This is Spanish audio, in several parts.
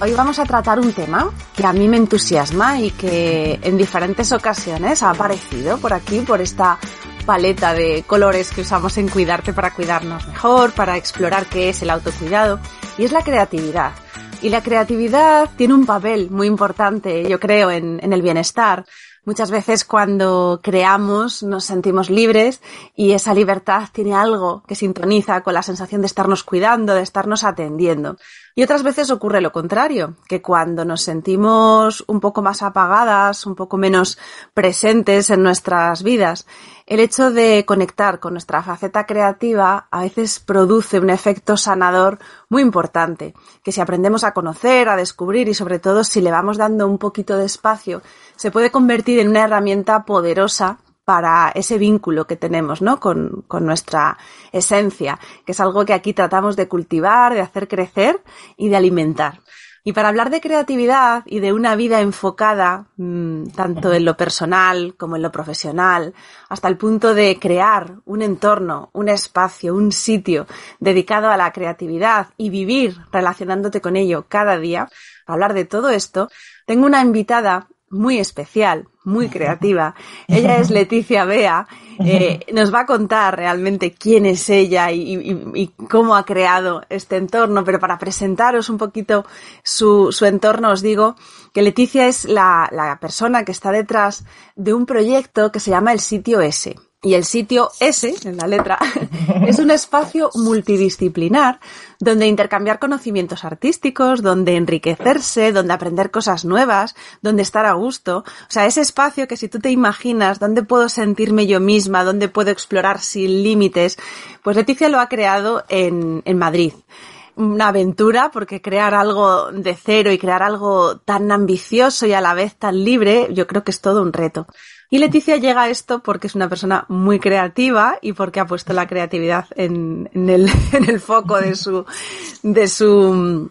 Hoy vamos a tratar un tema que a mí me entusiasma y que en diferentes ocasiones ha aparecido por aquí, por esta paleta de colores que usamos en Cuidarte para cuidarnos mejor, para explorar qué es el autocuidado, y es la creatividad. Y la creatividad tiene un papel muy importante, yo creo, en, en el bienestar. Muchas veces cuando creamos nos sentimos libres y esa libertad tiene algo que sintoniza con la sensación de estarnos cuidando, de estarnos atendiendo. Y otras veces ocurre lo contrario, que cuando nos sentimos un poco más apagadas, un poco menos presentes en nuestras vidas, el hecho de conectar con nuestra faceta creativa a veces produce un efecto sanador muy importante, que si aprendemos a conocer, a descubrir y sobre todo si le vamos dando un poquito de espacio, se puede convertir en una herramienta poderosa para ese vínculo que tenemos, ¿no? Con, con, nuestra esencia, que es algo que aquí tratamos de cultivar, de hacer crecer y de alimentar. Y para hablar de creatividad y de una vida enfocada, mmm, tanto en lo personal como en lo profesional, hasta el punto de crear un entorno, un espacio, un sitio dedicado a la creatividad y vivir relacionándote con ello cada día, para hablar de todo esto, tengo una invitada muy especial, muy creativa. Ella es Leticia Bea. Eh, nos va a contar realmente quién es ella y, y, y, cómo ha creado este entorno, pero para presentaros un poquito su, su entorno os digo que Leticia es la, la persona que está detrás de un proyecto que se llama el sitio S. Y el sitio S, en la letra, es un espacio multidisciplinar donde intercambiar conocimientos artísticos, donde enriquecerse, donde aprender cosas nuevas, donde estar a gusto. O sea, ese espacio que si tú te imaginas dónde puedo sentirme yo misma, dónde puedo explorar sin límites, pues Leticia lo ha creado en, en Madrid una aventura porque crear algo de cero y crear algo tan ambicioso y a la vez tan libre, yo creo que es todo un reto. Y Leticia llega a esto porque es una persona muy creativa y porque ha puesto la creatividad en, el, el foco de su, de su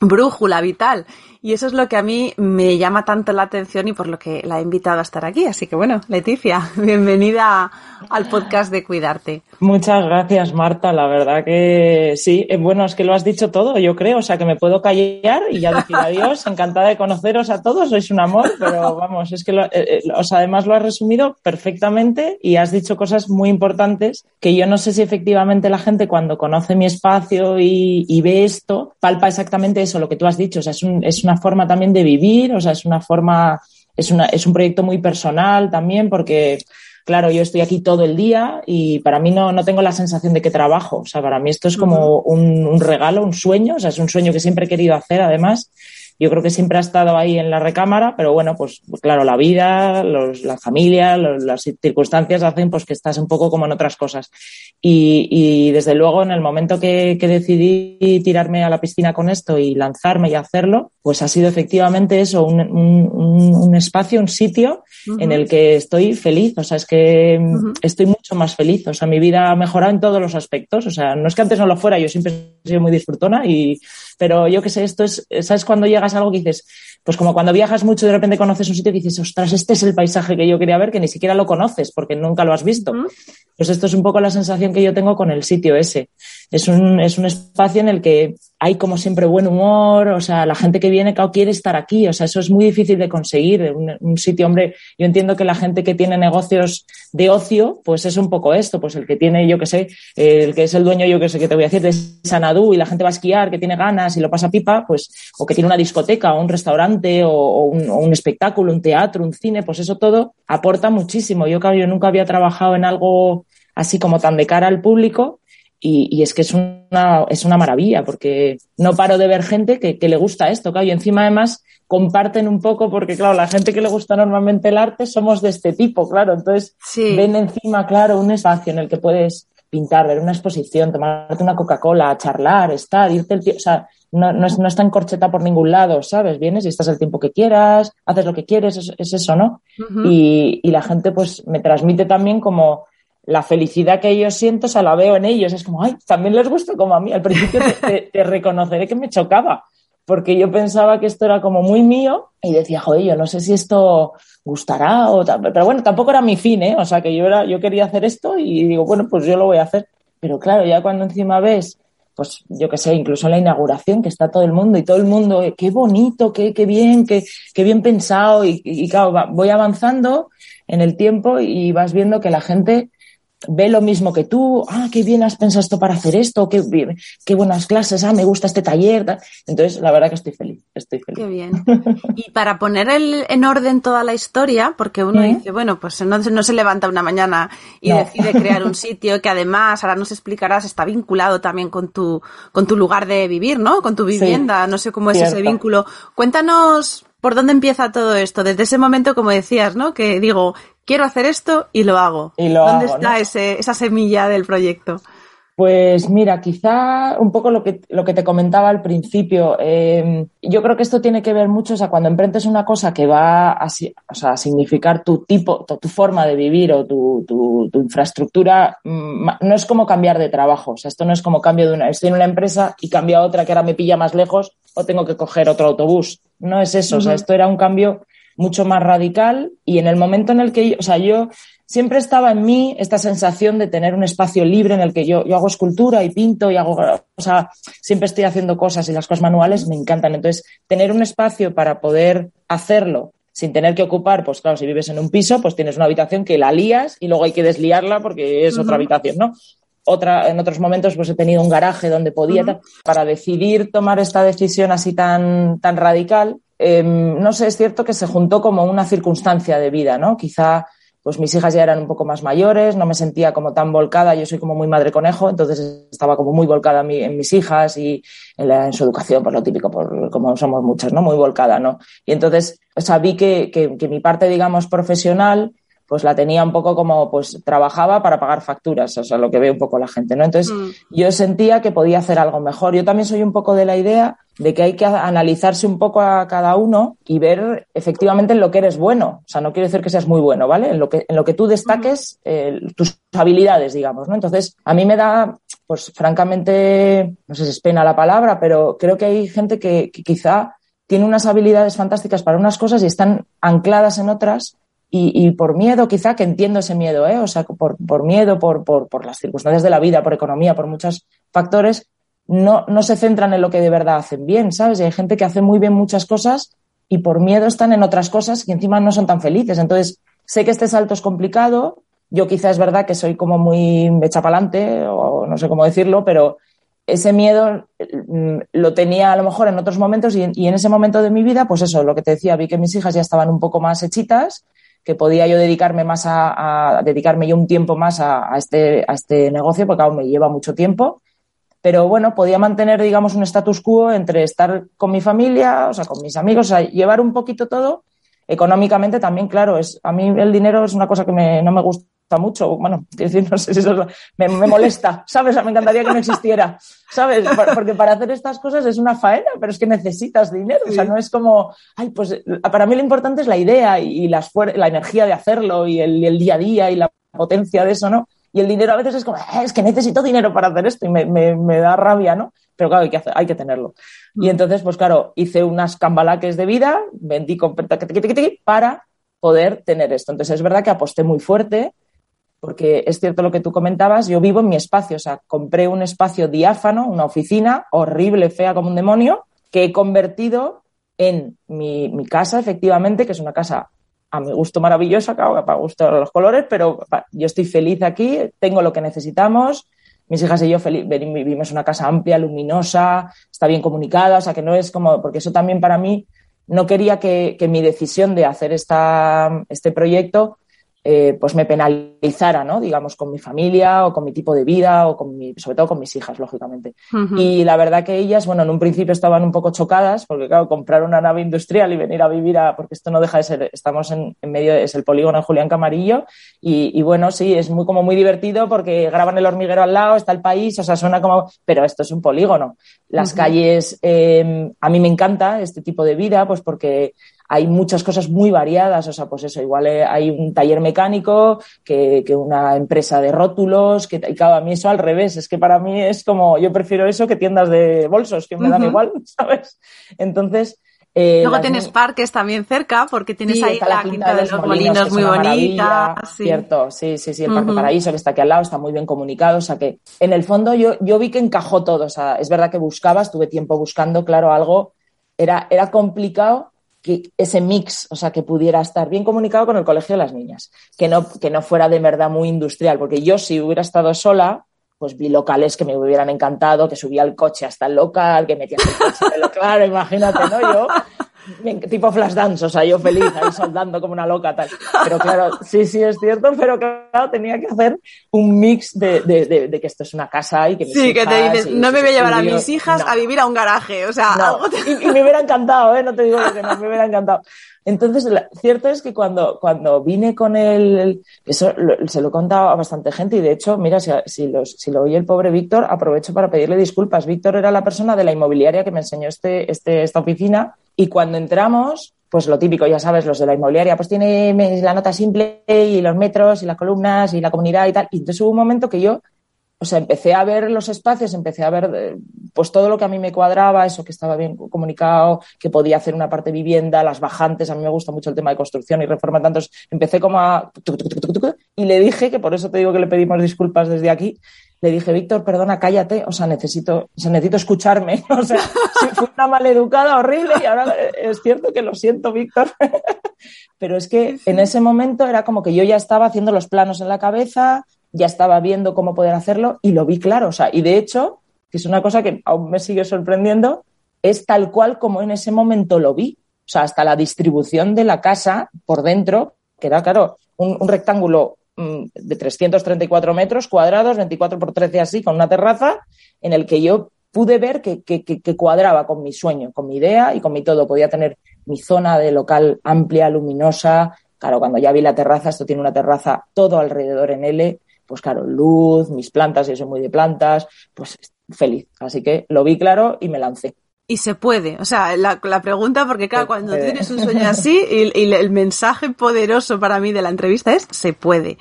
brújula vital. Y eso es lo que a mí me llama tanto la atención y por lo que la he invitado a estar aquí. Así que bueno, Leticia, bienvenida al podcast de Cuidarte. Muchas gracias, Marta. La verdad que sí. Bueno, es que lo has dicho todo, yo creo. O sea, que me puedo callar y ya decir adiós. Encantada de conoceros a todos. Sois un amor, pero vamos, es que lo, eh, o sea, además lo has resumido perfectamente y has dicho cosas muy importantes que yo no sé si efectivamente la gente cuando conoce mi espacio y, y ve esto palpa exactamente eso, lo que tú has dicho. O sea, es, un, es una forma también de vivir, o sea, es una forma, es, una, es un proyecto muy personal también porque, claro, yo estoy aquí todo el día y para mí no, no tengo la sensación de que trabajo, o sea, para mí esto es como un, un regalo, un sueño, o sea, es un sueño que siempre he querido hacer además yo creo que siempre ha estado ahí en la recámara, pero bueno, pues claro, la vida, los, la familia, los, las circunstancias hacen pues que estás un poco como en otras cosas. Y, y desde luego, en el momento que, que, decidí tirarme a la piscina con esto y lanzarme y hacerlo, pues ha sido efectivamente eso, un, un, un espacio, un sitio uh -huh. en el que estoy feliz. O sea, es que uh -huh. estoy mucho más feliz. O sea, mi vida ha mejorado en todos los aspectos. O sea, no es que antes no lo fuera, yo siempre he sido muy disfrutona y, pero yo qué sé, esto es, ¿sabes cuando llegas a algo que dices, pues como cuando viajas mucho y de repente conoces un sitio y dices, ostras, este es el paisaje que yo quería ver, que ni siquiera lo conoces porque nunca lo has visto. Uh -huh. Pues esto es un poco la sensación que yo tengo con el sitio ese. Es un, es un espacio en el que hay como siempre buen humor, o sea, la gente que viene claro, quiere estar aquí, o sea, eso es muy difícil de conseguir. Un, un sitio, hombre, yo entiendo que la gente que tiene negocios de ocio, pues es un poco esto, pues el que tiene, yo que sé, el que es el dueño, yo que sé, que te voy a decir, de Sanadú y la gente va a esquiar, que tiene ganas y lo pasa pipa, pues, o que tiene una discoteca o un restaurante o, o, un, o un, espectáculo, un teatro, un cine, pues eso todo aporta muchísimo. Yo, yo nunca había trabajado en algo así como tan de cara al público y, y, es que es una, es una maravilla porque no paro de ver gente que, que le gusta esto, claro, y encima además comparten un poco porque, claro, la gente que le gusta normalmente el arte somos de este tipo, claro, entonces sí. ven encima, claro, un espacio en el que puedes pintar, ver una exposición, tomarte una Coca-Cola, charlar, estar, irte el tiempo, o sea, no, no, es, no está en corcheta por ningún lado, ¿sabes? Vienes y estás el tiempo que quieras, haces lo que quieres, es, eso, ¿no? y, y la gente pues me transmite también como la felicidad que ellos siento, o sea, la veo en ellos, es como, ay, también les gusta como a mí, al principio te, te reconoceré que me chocaba, porque yo pensaba que esto era como muy mío y decía, joder, yo no sé si esto gustará o tal, pero bueno, tampoco era mi fin, ¿eh? O sea, que yo era, yo quería hacer esto y digo, bueno, pues yo lo voy a hacer. Pero claro, ya cuando encima ves, pues yo qué sé, incluso en la inauguración que está todo el mundo y todo el mundo, eh, qué bonito, qué, qué bien, qué, qué bien pensado y, y claro, voy avanzando en el tiempo y vas viendo que la gente ve lo mismo que tú, ah, qué bien has pensado esto para hacer esto, qué, qué buenas clases, ah, me gusta este taller. Entonces, la verdad que estoy feliz, estoy feliz. Qué bien. Y para poner el, en orden toda la historia, porque uno dice, bueno, pues no, no, se levanta una mañana y decide crear un sitio que además, ahora nos explicarás, está vinculado también con tu, con tu lugar de vivir, ¿no? Con tu vivienda, no sé cómo es ese vínculo. Cuéntanos ¿Por dónde empieza todo esto? Desde ese momento, como decías, ¿no? Que digo, quiero hacer esto y lo hago. Y lo ¿Dónde está ese, esa semilla del proyecto? Pues mira, quizá un poco lo que, lo que te comentaba al principio. Eh, yo creo que esto tiene que ver mucho, o sea, cuando emprendes una cosa que va a, o sea, a significar tu tipo, tu, tu, forma de vivir o tu, tu, tu, infraestructura, mm, no es como cambiar de trabajo. O sea, esto no es como cambio de una, estoy en una empresa y cambio a otra que ahora me pilla más lejos o tengo que coger otro autobús. No es eso, uh -huh. o sea, esto era un cambio mucho más radical y en el momento en el que yo, o sea, yo siempre estaba en mí esta sensación de tener un espacio libre en el que yo, yo hago escultura y pinto y hago, o sea, siempre estoy haciendo cosas y las cosas manuales me encantan. Entonces, tener un espacio para poder hacerlo sin tener que ocupar, pues claro, si vives en un piso, pues tienes una habitación que la lías y luego hay que desliarla porque es uh -huh. otra habitación, ¿no? Otra, en otros momentos, pues he tenido un garaje donde podía, uh -huh. para decidir tomar esta decisión así tan, tan radical, eh, no sé, es cierto que se juntó como una circunstancia de vida, ¿no? Quizá pues mis hijas ya eran un poco más mayores, no me sentía como tan volcada, yo soy como muy madre conejo, entonces estaba como muy volcada en, mi, en mis hijas y en, la, en, su educación, por lo típico, por como somos muchas, ¿no? Muy volcada, ¿no? Y entonces, o sea, vi que, que, que mi parte, digamos, profesional, pues la tenía un poco como, pues trabajaba para pagar facturas, o sea, lo que ve un poco la gente, ¿no? Entonces, mm. yo sentía que podía hacer algo mejor. Yo también soy un poco de la idea de que hay que analizarse un poco a cada uno y ver efectivamente en lo que eres bueno. O sea, no quiero decir que seas muy bueno, ¿vale? En lo que, en lo que tú destaques eh, tus habilidades, digamos, ¿no? Entonces, a mí me da, pues francamente, no sé si es pena la palabra, pero creo que hay gente que, que quizá tiene unas habilidades fantásticas para unas cosas y están ancladas en otras y, y, por miedo, quizá, que entiendo ese miedo, ¿eh? o sea, por, por miedo, por, por, por, las circunstancias de la vida, por economía, por muchos factores, no, no se centran en lo que de verdad hacen bien, ¿sabes? Y hay gente que hace muy bien muchas cosas y por miedo están en otras cosas que encima no son tan felices. Entonces, sé que este salto es complicado. Yo quizá es verdad que soy como muy echapalante, o no sé cómo decirlo, pero ese miedo mm, lo tenía a lo mejor en otros momentos y, y en ese momento de mi vida, pues eso, lo que te decía, vi que mis hijas ya estaban un poco más hechitas que podía yo dedicarme más a, dedicarme yo un tiempo más a, a, este, a este negocio, porque aún me lleva mucho tiempo. Pero bueno, podía mantener, digamos, un status quo entre estar con mi familia, o sea, con mis amigos, o sea, llevar un poquito todo. Económicamente también, claro, es, a mí el dinero es una cosa que me, no me gusta mucho, bueno, decir, no sé si eso me, me, molesta, ¿sabes? Me encantaría que no existiera, ¿sabes? Porque para hacer estas cosas es una faena, pero es que necesitas dinero, o sea, no es como, ay, pues para mí lo importante es la idea y las la energía de hacerlo y el, día a día y la potencia de eso, ¿no? Y el dinero a veces es como, eh, es que necesito dinero para hacer esto y me, me, me da rabia, ¿no? Pero claro, hay que, hacer, hay que tenerlo. Y entonces, pues claro, hice unas cambalaques de vida, vendí con para poder tener esto. Entonces, es verdad que aposté muy fuerte, porque es cierto lo que tú comentabas, yo vivo en mi espacio, o sea, compré un espacio diáfano, una oficina horrible, fea como un demonio, que he convertido en mi, mi casa, efectivamente, que es una casa a mi gusto maravillosa, para gusto los colores, pero yo estoy feliz aquí, tengo lo que necesitamos, mis hijas y yo vivimos en una casa amplia, luminosa, está bien comunicada, o sea, que no es como, porque eso también para mí, no quería que, que mi decisión de hacer esta, este proyecto eh, pues me penalizara, ¿no? Digamos, con mi familia o con mi tipo de vida o con mi, sobre todo con mis hijas, lógicamente. Y la verdad que ellas, bueno, en un principio estaban un poco chocadas porque, claro, comprar una nave industrial y venir a vivir a, porque esto no deja de ser, estamos en, medio, es el polígono de Julián Camarillo y, bueno, sí, es muy como muy divertido porque graban el hormiguero al lado, está el país, o sea, suena como, pero esto es un polígono. Las calles, eh, a mí me encanta este tipo de vida, pues porque hay muchas cosas muy variadas, o sea, pues eso, igual eh, hay un taller mecánico que, una empresa de rótulos, que y claro, a mí eso al revés, es que para mí es como, yo prefiero eso que tiendas de bolsos, que me dan igual, ¿sabes? Entonces... Eh, Luego tienes parques también cerca, porque tienes ahí la, quinta, de los, molinos, muy bonita. Sí. Cierto, sí, sí, sí, el Parque Paraíso que está aquí al lado, está muy bien comunicado, o sea que en el fondo yo, yo vi que encajó todo, o sea, es verdad que buscabas, tuve tiempo buscando, claro, algo, era, era complicado que ese mix, o sea, que pudiera estar bien comunicado con el colegio de las niñas, que no, que no fuera de verdad muy industrial, porque yo si hubiera estado sola, pues vi locales que me hubieran encantado, que subía el coche hasta el local, que metía el coche, claro, imagínate, ¿no? Yo tipo flash dance, o sea, yo feliz ahí soldando como una loca tal. Pero claro, sí, sí es cierto, pero claro, tenía que hacer un mix de, de, que esto es una casa y que Sí, que te dices, no me voy a llevar a mis hijas a vivir a un garaje, o sea, algo y, me hubiera encantado, ¿eh? No te digo que no, me hubiera encantado. Entonces, cierto es que cuando, cuando vine con el, eso se lo he contado a bastante gente y de hecho, mira, si, si, los, si lo oye el pobre Víctor, aprovecho para pedirle disculpas. Víctor era la persona de la inmobiliaria que me enseñó este, este, esta oficina y cuando entramos, pues lo típico, ya sabes, los de la inmobiliaria, pues tiene la nota simple y los metros y las columnas y la comunidad y tal. Y entonces hubo un momento que yo, o sea, empecé a ver los espacios, empecé a ver eh, pues todo lo que a mí me cuadraba, eso que estaba bien comunicado, que podía hacer una parte vivienda, las bajantes, a mí me gusta mucho el tema de construcción y reforma, entonces empecé como a... Y le dije, que por eso te digo que le pedimos disculpas desde aquí, le dije, Víctor, perdona, cállate, o sea, necesito, o sea, necesito escucharme. O sea, fui una maleducada horrible y ahora es cierto que lo siento, Víctor. Pero es que en ese momento era como que yo ya estaba haciendo los planos en la cabeza, ya estaba viendo cómo poder hacerlo y lo vi claro. O sea, y de hecho, que es una cosa que aún me sigue sorprendiendo, es tal cual como en ese momento lo vi. O sea, hasta la distribución de la casa por dentro, que era, claro, un, un rectángulo de 334 metros cuadrados, 24 por 13 así, con una terraza, en el que yo pude ver que, cuadraba con mi sueño, con mi idea y con mi todo. Podía tener mi zona de local amplia, luminosa. Claro, cuando ya vi la terraza, esto tiene una terraza todo alrededor en L, pues claro, luz, mis plantas, y soy muy de plantas, pues feliz. Así que lo vi claro y me lancé. Y se puede. O sea, la, la pregunta, porque claro, cuando tienes un sueño así, y, el mensaje poderoso para mí de la entrevista es se puede.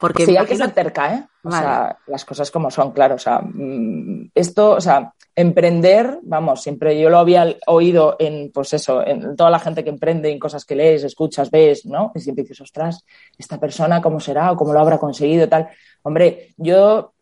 Porque sí, hay que ser cerca, ¿eh? O sea, las cosas como son, claro. O sea, mm, esto, o sea, emprender, vamos, siempre yo lo había oído en, pues eso, en toda la gente que emprende, en cosas que lees, escuchas, ves, ¿no? Y siempre dices, ostras, esta persona, ¿cómo será? o cómo lo habrá conseguido, tal. Hombre, yo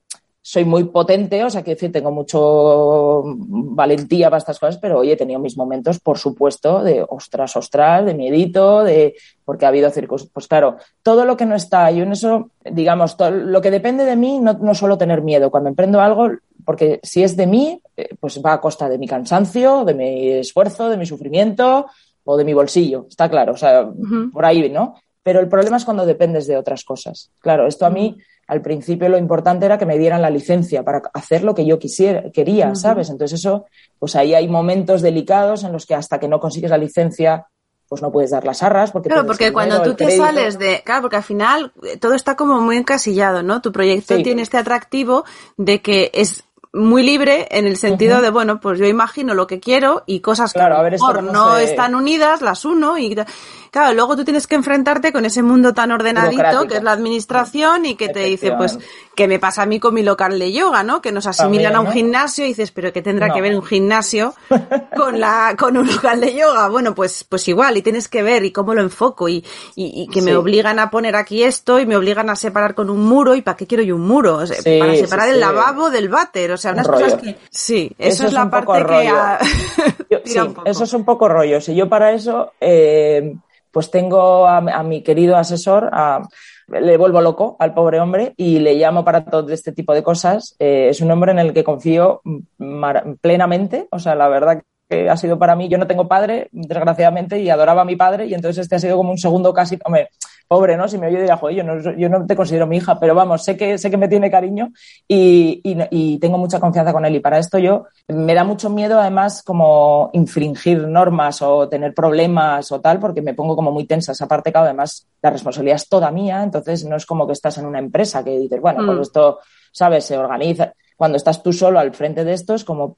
soy muy potente, o sea, que decir, tengo mucho valentía para estas cosas, pero oye, he tenido mis momentos, por supuesto, de ostras, ostras, de miedito, de porque ha habido circunstancias. Pues claro, todo lo que no está, yo en eso, digamos, todo, lo que depende de mí, no, no suelo tener miedo. Cuando emprendo algo, porque si es de mí, eh, pues va a costa de mi cansancio, de mi esfuerzo, de mi sufrimiento o de mi bolsillo, está claro, o sea, por ahí, ¿no? Pero el problema es cuando dependes de otras cosas. Claro, esto a mí al principio lo importante era que me dieran la licencia para hacer lo que yo quisiera, quería, ¿sabes? Entonces eso, pues ahí hay momentos delicados en los que hasta que no consigues la licencia, pues no puedes dar las arras. Porque claro, porque cuando tú te sales de, claro, porque al final eh, todo está como muy encasillado, ¿no? Tu proyecto tiene este atractivo de que es muy libre en el sentido de, bueno, pues yo imagino lo que quiero y cosas que claro, a ver, no, están unidas, las uno y Claro, luego tú tienes que enfrentarte con ese mundo tan ordenadito que es la administración y que te dice, pues, ¿qué me pasa a mí con mi local de yoga, no? Que nos asimilan a un gimnasio y dices, pero ¿qué tendrá que ver un gimnasio con la, con un local de yoga? Bueno, pues, pues igual, y tienes que ver y cómo lo enfoco y, y, que me obligan a poner aquí esto y me obligan a separar con un muro y ¿para qué quiero yo un muro? para separar el lavabo del váter, o sea, unas cosas que, sí, eso, es, la parte que sí, eso es un poco rollo. Si yo para eso, eh, pues tengo a, mi querido asesor, le vuelvo loco al pobre hombre y le llamo para todo este tipo de cosas. Eh, es un hombre en el que confío plenamente, o sea, la verdad que ha sido para mí, yo no tengo padre, desgraciadamente, y adoraba a mi padre, y entonces este ha sido como un segundo casi, pobre, ¿no? Si me oye dirá, joder, yo no, yo no te considero mi hija, pero vamos, sé que, sé que me tiene cariño y, y, y, tengo mucha confianza con él. Y para esto yo me da mucho miedo, además, como infringir normas o tener problemas o tal, porque me pongo como muy tensa. Esa parte, que además, la responsabilidad es toda mía, entonces no es como que estás en una empresa que dices, bueno, pues mm. esto, ¿sabes? Se organiza. Cuando estás tú solo al frente de esto, es como,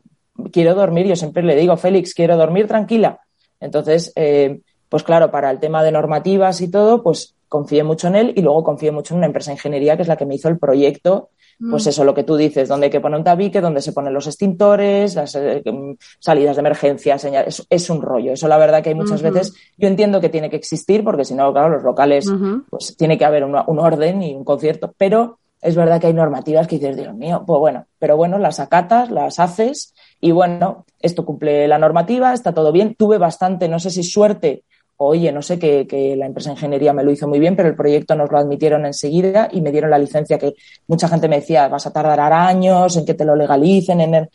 quiero dormir, yo siempre le digo, Félix, quiero dormir tranquila. Entonces, eh, pues claro, para el tema de normativas y todo, pues confié mucho en él y luego confié mucho en una empresa de ingeniería que es la que me hizo el proyecto. Pues mm. eso, lo que tú dices, donde hay que poner un tabique, donde se ponen los extintores, las eh, mm, salidas de emergencia, señales. Es, un rollo. Eso la verdad que hay muchas veces, yo entiendo que tiene que existir, porque si no, claro, los locales, pues tiene que haber un orden y un concierto, pero es verdad que hay normativas que dices, Dios mío, pues bueno, pero bueno, las acatas, las haces y bueno, esto cumple la normativa, está todo bien. Tuve bastante, no sé si suerte oye, no sé, que, la empresa de ingeniería me lo hizo muy bien, pero el proyecto nos lo admitieron enseguida y me dieron la licencia que mucha gente me decía, vas a tardar años en que te lo legalicen. En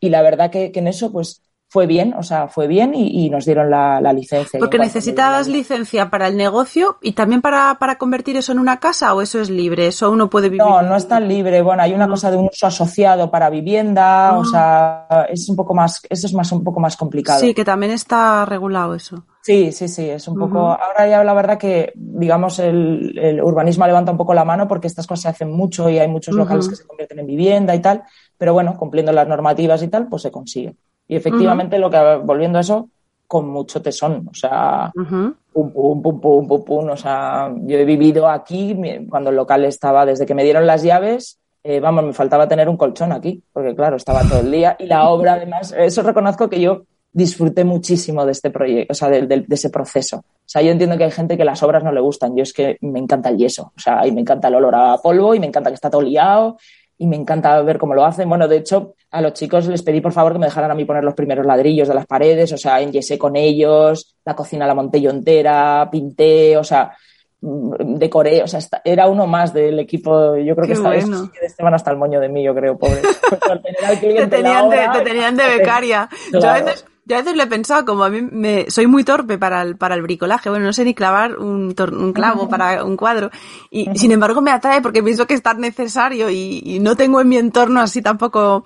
Y la verdad que, que en eso, pues fue bien, o sea, fue bien y, nos dieron la, licencia. Porque necesitabas licencia para el negocio y también para, para, convertir eso en una casa o eso es libre, eso uno puede vivir. No, no es tan libre. Bueno, hay una cosa de un uso asociado para vivienda, o ah. sea, es un poco más, eso es más un poco más complicado. Sí, que también está regulado eso. Sí, sí, sí, es un poco. Ahora ya la verdad que, digamos, el, urbanismo levanta un poco la mano porque estas cosas se hacen mucho y hay muchos locales que se convierten en vivienda y tal, pero bueno, cumpliendo las normativas y tal, pues se consigue. Y efectivamente, lo que, volviendo a eso, con mucho tesón, o sea, pum, pum, pum, pum, pum, pum, o sea, yo he vivido aquí cuando el local estaba, desde que me dieron las llaves, eh, vamos, me faltaba tener un colchón aquí, porque claro, estaba todo el día. Y la obra además, eso reconozco que yo disfruté muchísimo de este proyecto, o sea, de, de, ese proceso. O sea, yo entiendo que hay gente que las obras no le gustan, yo es que me encanta el yeso, o sea, y me encanta el olor a polvo y me encanta que está todo liado y me encanta ver cómo lo hacen. Bueno, de hecho, a los chicos les pedí por favor que me dejaran a mí poner los primeros ladrillos de las paredes, o sea, enyesé con ellos, la cocina la monté yo entera, pinté, o sea, mm, decoré, o sea, era uno más del equipo, yo creo que esta bueno. vez Esteban hasta el moño de mí, yo creo, pobre. te, tenían de, te tenían de becaria. Yo a veces yo a veces le he pensado, como a mí me, soy muy torpe para el, para el bricolaje, bueno, no sé ni clavar un, un clavo para un cuadro, y sin embargo me atrae porque pienso que es tan necesario y, no tengo en mi entorno así tampoco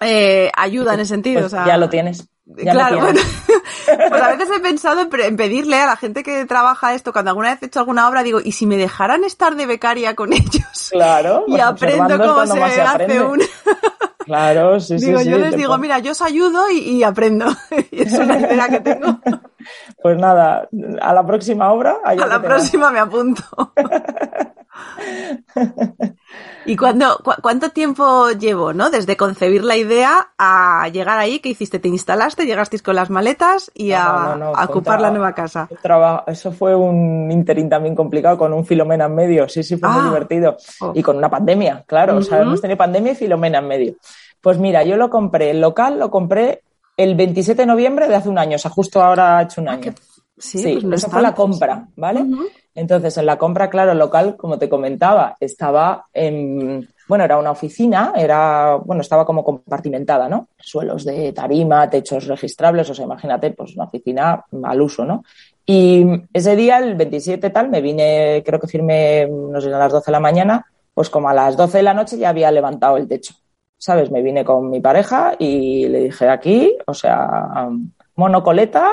eh, ayuda en ese sentido. Pues ya lo tienes. claro, bueno, pues a veces he pensado en, pedirle a la gente que trabaja esto, cuando alguna vez he hecho alguna obra, digo, ¿y si me dejaran estar de becaria con ellos? Claro. y aprendo cómo se, hace un... Claro, sí, sí. Digo, yo les digo, mira, yo os ayudo y, aprendo. y es una idea que tengo. Pues nada, a la próxima obra. A la próxima me apunto. ¿Y cuándo, cuánto tiempo llevó, no? Desde concebir la idea a llegar ahí, ¿qué hiciste? ¿Te instalaste, llegasteis con las maletas y a, ocupar la nueva casa? Eso fue un interín también complicado con un Filomena en medio. Sí, sí, fue muy ah. divertido. Oh. Y con una pandemia, claro. O sea, hemos tenido pandemia y Filomena en medio. Pues mira, yo lo compré, el local lo compré el 27 de noviembre de hace un año, o sea, justo ahora ha hecho un ah, año. Sí, pues eso fue la compra, ¿vale? Entonces, en la compra, claro, el local, como te comentaba, estaba en, bueno, era una oficina, era, bueno, estaba como compartimentada, ¿no? Suelos de tarima, techos registrables, o sea, imagínate, pues una oficina al uso, ¿no? Y ese día, el 27 tal, me vine, creo que firmé, no sé, a las 12 de la mañana, pues como a las 12 de la noche ya había levantado el techo. ¿sabes? Me vine con mi pareja y le dije aquí, o sea, monocoleta,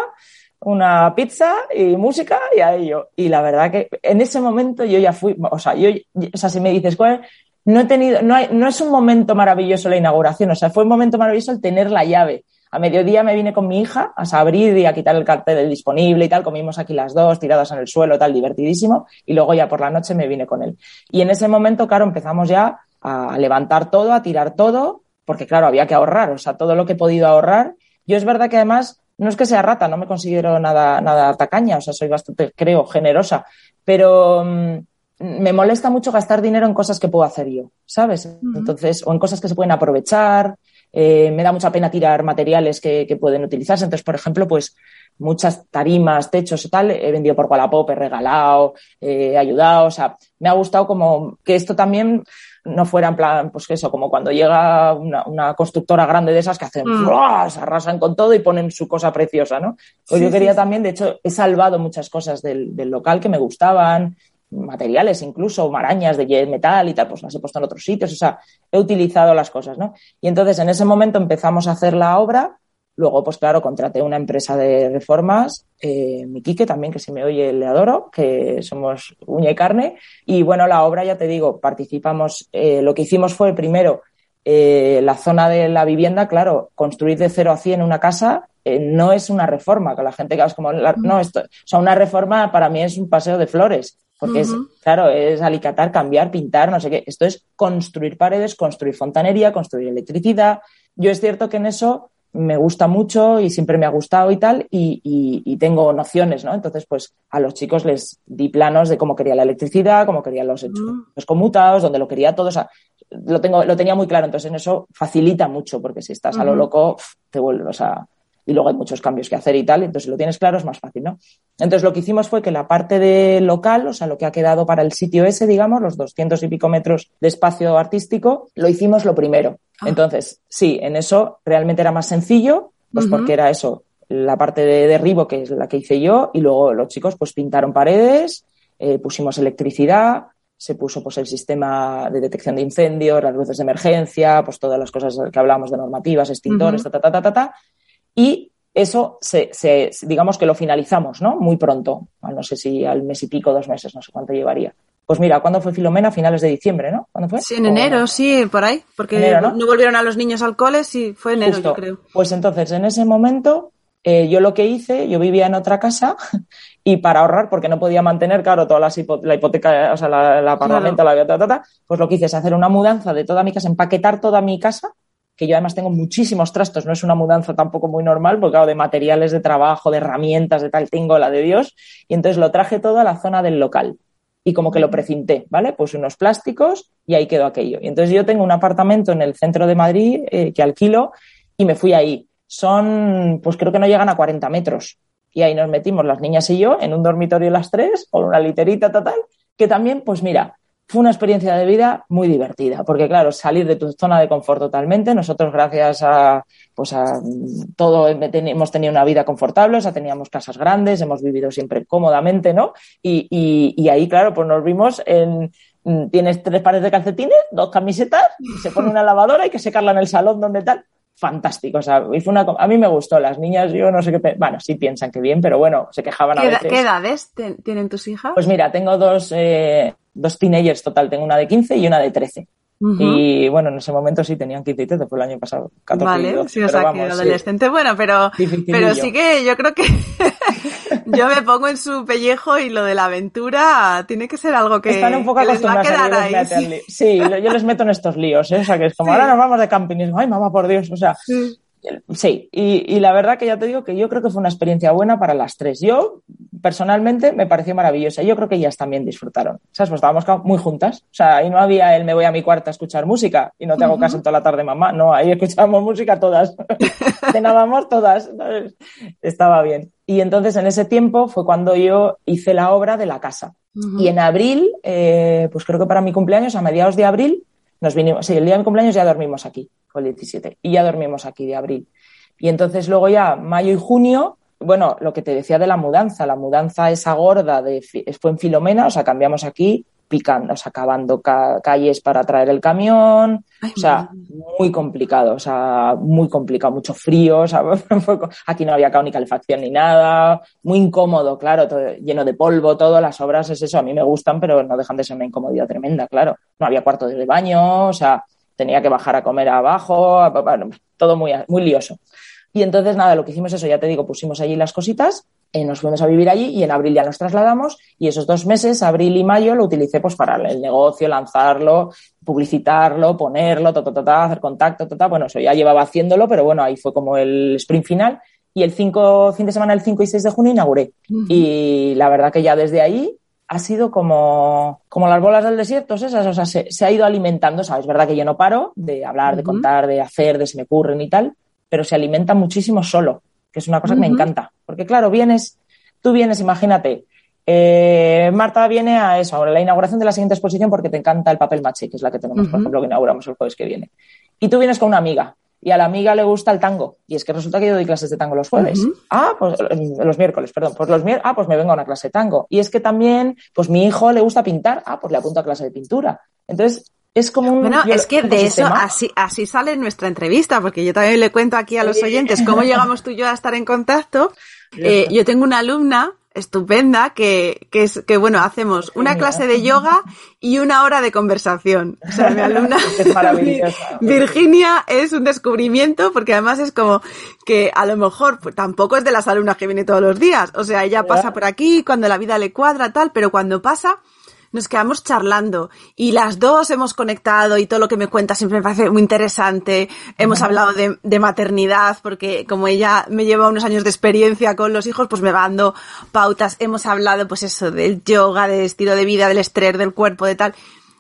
una pizza y música y a ello. Y la verdad que en ese momento yo ya fui, o sea, yo, o sea, si me dices, ¿cuál? No he tenido, no, hay, no es un momento maravilloso la inauguración, o sea, fue un momento maravilloso el tener la llave. A mediodía me vine con mi hija a abrir y a quitar el cartel del disponible y tal. Comimos aquí las dos, tiradas en el suelo, tal, divertidísimo. Y luego ya por la noche me vine con él. Y en ese momento, claro, empezamos ya a levantar todo, a tirar todo, porque claro, había que ahorrar, o sea, todo lo que he podido ahorrar. Yo es verdad que además no es que sea rata, no me considero nada, nada tacaña, o sea, soy bastante, creo, generosa, pero mm, me molesta mucho gastar dinero en cosas que puedo hacer yo, ¿sabes? Entonces, o en cosas que se pueden aprovechar, eh, me da mucha pena tirar materiales que, que, pueden utilizarse. Entonces, por ejemplo, pues muchas tarimas, techos y tal, he vendido por Wallapop, he regalado, he ayudado, o sea, me ha gustado como que esto también no fuera en plan, pues eso, como cuando llega una, constructora grande de esas que hacen, mm. se arrasan con todo y ponen su cosa preciosa, ¿no? Pues yo quería también, de hecho, he salvado muchas cosas del, del local que me gustaban, materiales incluso, marañas de metal y tal, pues las he puesto en otros sitios, o sea, he utilizado las cosas, ¿no? Y entonces en ese momento empezamos a hacer la obra, luego pues claro, contraté una empresa de reformas, eh, mi Quique también, que si me oye le adoro, que somos uña y carne, y bueno, la obra ya te digo, participamos, eh, lo que hicimos fue primero eh, la zona de la vivienda, claro, construir de 0 a 100 una casa eh, no es una reforma, que la gente que es como, no, esto, o sea, una reforma para mí es un paseo de flores porque es, claro, es alicatar, cambiar, pintar, no sé qué. Esto es construir paredes, construir fontanería, construir electricidad. Yo es cierto que en eso me gusta mucho y siempre me ha gustado y tal, y, tengo nociones, ¿no? Entonces, pues a los chicos les di planos de cómo quería la electricidad, cómo quería los, los conmutados, donde lo quería todo, o sea, lo, tengo, lo tenía muy claro, entonces en eso facilita mucho, porque si estás a lo loco, te vuelves, o sea, y luego hay muchos cambios que hacer y tal, entonces si lo tienes claro es más fácil, ¿no? Entonces lo que hicimos fue que la parte de local, o sea, lo que ha quedado para el sitio ese, digamos, los doscientos y pico metros de espacio artístico, lo hicimos lo primero. Ah. Entonces, sí, en eso realmente era más sencillo, pues porque era eso, la parte de derribo, que es la que hice yo, y luego los chicos pues pintaron paredes, eh, pusimos electricidad, se puso pues el sistema de detección de incendios, las luces de emergencia, pues todas las cosas que hablábamos de normativas, extintores, ta, ta, ta, ta, ta, ta, y eso se, digamos que lo finalizamos, ¿no? Muy pronto. No sé si al mes y pico, dos meses, no sé cuánto llevaría. Pues mira, ¿cuándo fue Filomena? Finales de diciembre, ¿no? ¿Cuándo fue? Sí, en enero, sí, por ahí. Porque ¿no? volvieron a los niños al cole, sí, fue enero, yo creo. Pues entonces, en ese momento, eh, yo lo que hice, yo vivía en otra casa y para ahorrar, porque no podía mantener, claro, toda la hipoteca, o sea, el apartamento, la vida, pues lo que hice es hacer una mudanza de toda mi casa, empaquetar toda mi casa que yo además tengo muchísimos trastos, no es una mudanza tampoco muy normal, porque claro, de materiales de trabajo, de herramientas, de tal, tengo la de Dios, y entonces lo traje todo a la zona del local y como que lo precinté, ¿vale? Pues unos plásticos y ahí quedó aquello. Y entonces yo tengo un apartamento en el centro de Madrid eh, que alquilo y me fui ahí. Son, pues creo que no llegan a 40 metros. Y ahí nos metimos las niñas y yo en un dormitorio las tres, con una literita total, que también, pues mira, fue una experiencia de vida muy divertida, porque claro, salir de tu zona de confort totalmente. Nosotros, gracias a, pues a todo, hemos tenido una vida confortable, o sea, teníamos casas grandes, hemos vivido siempre cómodamente, ¿no? Y, y, ahí, claro, pues nos vimos en, tienes tres pares de calcetines, dos camisetas, se pone una lavadora, hay que secarla en el salón donde tal. Fantástico, o sea, una, a mí me gustó. Las niñas, yo no sé qué, bueno, sí piensan que bien, pero bueno, se quejaban a veces. ¿Qué edades tienen tus hijas? Pues mira, tengo dos, eh, dos teenagers total, tengo una de 15 y una de 13. Y bueno, en ese momento sí tenían 15 y 13, fue el año pasado. 14 vale, sí, o sea, que adolescente, bueno, pero, pero sí que yo creo que yo me pongo en su pellejo y lo de la aventura tiene que ser algo que, Están un poco acostumbrados a, ahí. Sí, yo les meto en estos líos, ¿eh? o sea, que es como, ahora nos vamos de camping y es, ay, mamá, por Dios, o sea, Sí, y, la verdad que ya te digo que yo creo que fue una experiencia buena para las tres. Yo, personalmente, me pareció maravillosa. Yo creo que ellas también disfrutaron. ¿Sabes? Pues estábamos muy juntas. O sea, ahí no había el me voy a mi cuarto a escuchar música y no te hago caso toda la tarde, mamá. No, ahí escuchábamos música todas. Cenábamos todas. Estaba bien. Y entonces, en ese tiempo, fue cuando yo hice la obra de la casa. Y en abril, eh, pues creo que para mi cumpleaños, a mediados de abril, nos vinimos. Sí, el día de mi cumpleaños ya dormimos aquí el 17, y ya dormimos aquí de abril. Y entonces luego ya mayo y junio, bueno, lo que te decía de la mudanza, la mudanza esa gorda de, fue en Filomena, o sea, cambiamos aquí picando, o sea, cavando calles para traer el camión, o sea, muy complicado, o sea, muy complicado, mucho frío, o sea, aquí no había ni calefacción ni nada, muy incómodo, claro, lleno de polvo, todo, las obras es eso, a mí me gustan, pero no dejan de ser una incomodidad tremenda, claro, no había cuarto de baño, o sea, tenía que bajar a comer abajo, todo muy, muy lioso. Y entonces, nada, lo que hicimos eso, ya te digo, pusimos allí las cositas, eh, nos fuimos a vivir allí y en abril ya nos trasladamos y esos dos meses, abril y mayo, lo utilicé pues para el negocio, lanzarlo, publicitarlo, ponerlo, hacer contacto, bueno, eso ya llevaba haciéndolo, pero bueno, ahí fue como el sprint final. Y el 5, fin de semana, el 5 y 6 de junio inauguré. Y la verdad que ya desde ahí ha sido como, como las bolas del desierto, esas, o sea, se, ha ido alimentando, ¿sabes? Es verdad que yo no paro de hablar, de contar, de hacer, de se me ocurren y tal, pero se alimenta muchísimo solo, que es una cosa que me encanta. Porque claro, vienes, tú vienes, imagínate, eh, Marta viene a eso, a la inauguración de la siguiente exposición porque te encanta el papel maché, que es la que tenemos, por ejemplo, que inauguramos el jueves que viene. Y tú vienes con una amiga y a la amiga le gusta el tango. Y es que resulta que yo doy clases de tango los jueves. Ah, pues los miércoles, perdón. Pues los miércoles, ah, pues me vengo a una clase de tango. Y es que también, pues mi hijo le gusta pintar. Ah, pues le apunto a clase de pintura. Entonces, es como un. Bueno, es que de eso así, así sale nuestra entrevista, porque yo también le cuento aquí a los oyentes cómo llegamos tú y yo a estar en contacto. Eh, yo tengo una alumna estupenda que, que, es, que bueno, hacemos una clase de yoga y una hora de conversación. O sea, mi alumna Virginia es un descubrimiento porque además es como que a lo mejor pues, tampoco es de las alumnas que viene todos los días. O sea, ella pasa por aquí cuando la vida le cuadra, tal, pero cuando pasa, nos quedamos charlando y las dos hemos conectado y todo lo que me cuenta siempre me parece muy interesante. Hemos hablado de, maternidad porque como ella me lleva unos años de experiencia con los hijos, pues me va dando pautas. Hemos hablado pues eso del yoga, del estilo de vida, del estrés, del cuerpo, de tal.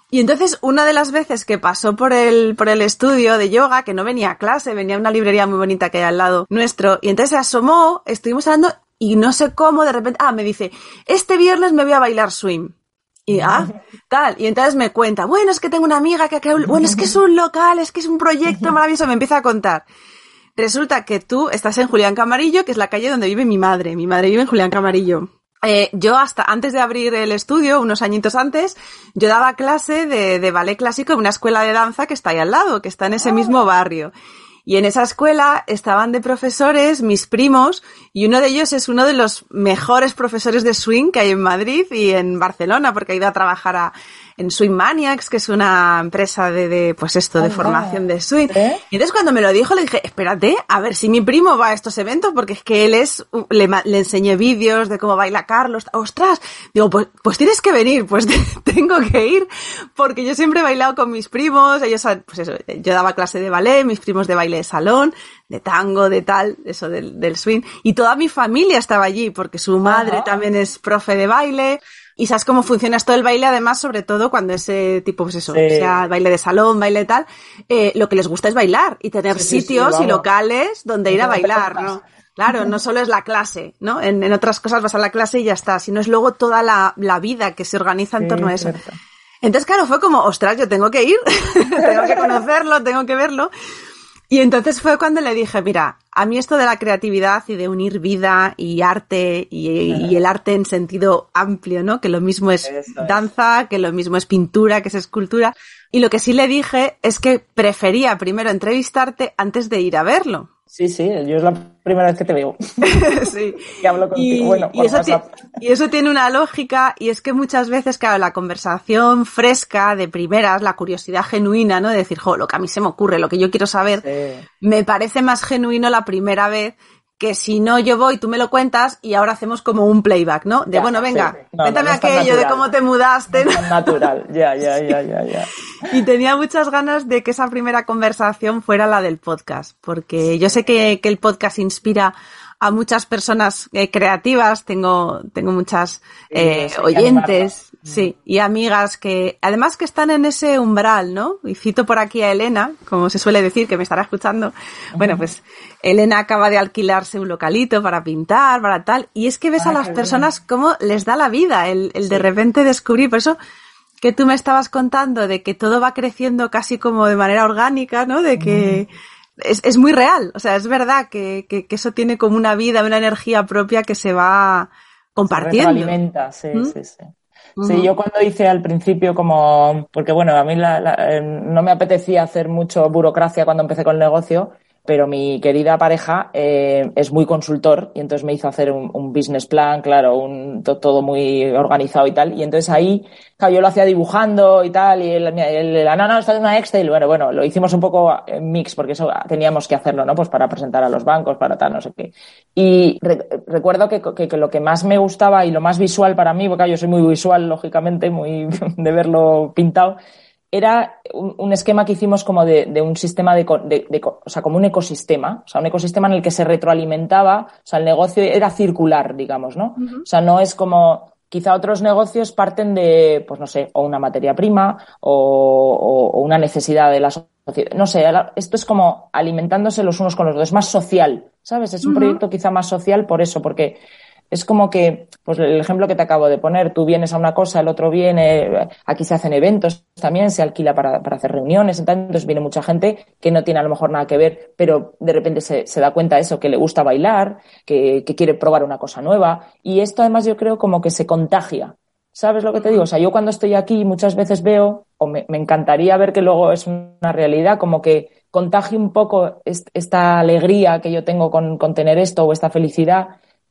Y entonces, una de las veces que pasó por el, por el estudio de yoga, que no venía a clase, venía a una librería muy bonita que hay al lado nuestro, y entonces se asomó, estuvimos hablando, y no sé cómo, de repente, ah, me dice, este viernes me voy a bailar swing. Y, ah, tal. Y entonces me cuenta, bueno, es que tengo una amiga que, bueno, es que es un local, es que es un proyecto maravilloso, me empieza a contar. Resulta que tú estás en Julián Camarillo, que es la calle donde vive mi madre. Mi madre vive en Julián Camarillo. Eh, yo hasta antes de abrir el estudio, unos añitos antes, yo daba clase de, de ballet clásico en una escuela de danza que está ahí al lado, que está en ese mismo barrio. Y en esa escuela estaban de profesores mis primos y uno de ellos es uno de los mejores profesores de swing que hay en Madrid y en Barcelona porque ha ido a trabajar a, en Swing Maniacs, que es una empresa de, de pues esto, de formación de swing. ¿Eh? Y entonces cuando me lo dijo le dije, espérate, a ver si mi primo va a estos eventos, porque es que él es, le, le enseñé vídeos de cómo baila Carlos, ostras, digo, pues, pues tienes que venir, pues tengo que ir, porque yo siempre he bailado con mis primos, ellos, pues eso, yo daba clase de ballet, mis primos de baile de salón, de tango, de tal, eso del, del swing, y toda mi familia estaba allí, porque su madre también es profe de baile, y sabes cómo funciona esto del baile, además, sobre todo cuando ese tipo, pues eso, sea baile de salón, baile tal, eh, lo que les gusta es bailar y tener sitios y locales donde ir a bailar, ¿no? Claro, no solo es la clase, ¿no? En, otras cosas vas a la clase y ya está, sino es luego toda la, vida que se organiza en torno a eso. Entonces, claro, fue como, ostras, yo tengo que ir, tengo que conocerlo, tengo que verlo. Y entonces fue cuando le dije, mira, a mí esto de la creatividad y de unir vida y arte y, el arte en sentido amplio, ¿no? Que lo mismo es danza, que lo mismo es pintura, que es escultura. Y lo que sí le dije es que prefería primero entrevistarte antes de ir a verlo. Sí, sí, yo es la primera vez que te veo. sí. y hablo contigo. bueno, y, eso y, eso tiene una lógica, y es que muchas veces, claro, la conversación fresca, de primeras, la curiosidad genuina, ¿no? De decir, jo, lo que a mí se me ocurre, lo que yo quiero saber, me parece más genuino la primera vez que si no yo voy, tú me lo cuentas y ahora hacemos como un playback, ¿no? De bueno, venga, cuéntame aquello de cómo te mudaste. natural, ya, ya, ya, ya, ya. Y tenía muchas ganas de que esa primera conversación fuera la del podcast, porque yo sé que, que el podcast inspira a muchas personas eh, creativas, tengo, tengo muchas eh, oyentes, sí, y amigas que, además que están en ese umbral, ¿no? Y cito por aquí a Elena, como se suele decir, que me estará escuchando. Bueno, pues Elena acaba de alquilarse un localito para pintar, para tal, y es que ves a las personas cómo les da la vida el, el de repente descubrir, por eso que tú me estabas contando de que todo va creciendo casi como de manera orgánica, ¿no? De que es, es muy real. O sea, es verdad que, que, que, eso tiene como una vida, una energía propia que se va compartiendo. Se alimenta, sí, ¿Mm? sí, sí. Sí, yo cuando hice al principio como, porque bueno, a mí la, la, eh, no me apetecía hacer mucho burocracia cuando empecé con el negocio pero mi querida pareja eh, es muy consultor y entonces me hizo hacer un, un business plan, claro, un, todo muy organizado y tal. Y entonces ahí, claro, yo lo hacía dibujando y tal, y el, el, el no, está en una Excel. Bueno, bueno, lo hicimos un poco en mix porque eso teníamos que hacerlo, ¿no? Pues para presentar a los bancos, para tal, no sé qué. Y re, recuerdo que, que, que, lo que más me gustaba y lo más visual para mí, porque yo soy muy visual, lógicamente, muy de verlo pintado, era un, un, esquema que hicimos como de, de un sistema de, de, de, o sea, como un ecosistema, o sea, un ecosistema en el que se retroalimentaba, o sea, el negocio era circular, digamos, ¿no? Uh -huh. O sea, no es como, quizá otros negocios parten de, pues no sé, o una materia prima o, o, o una necesidad de la sociedad. No sé, esto es como alimentándose los unos con los otros, es más social, ¿sabes? Es un uh -huh. proyecto quizá más social por eso, porque es como que, pues el ejemplo que te acabo de poner, tú vienes a una cosa, el otro viene, aquí se hacen eventos también, se alquila para, para hacer reuniones, entonces viene mucha gente que no tiene a lo mejor nada que ver, pero de repente se, se da cuenta de eso, que le gusta bailar, que, que quiere probar una cosa nueva, y esto además yo creo como que se contagia. ¿Sabes lo que te digo? O sea, yo cuando estoy aquí muchas veces veo, o me, me encantaría ver que luego es una realidad, como que contagie un poco esta alegría que yo tengo con, con tener esto o esta felicidad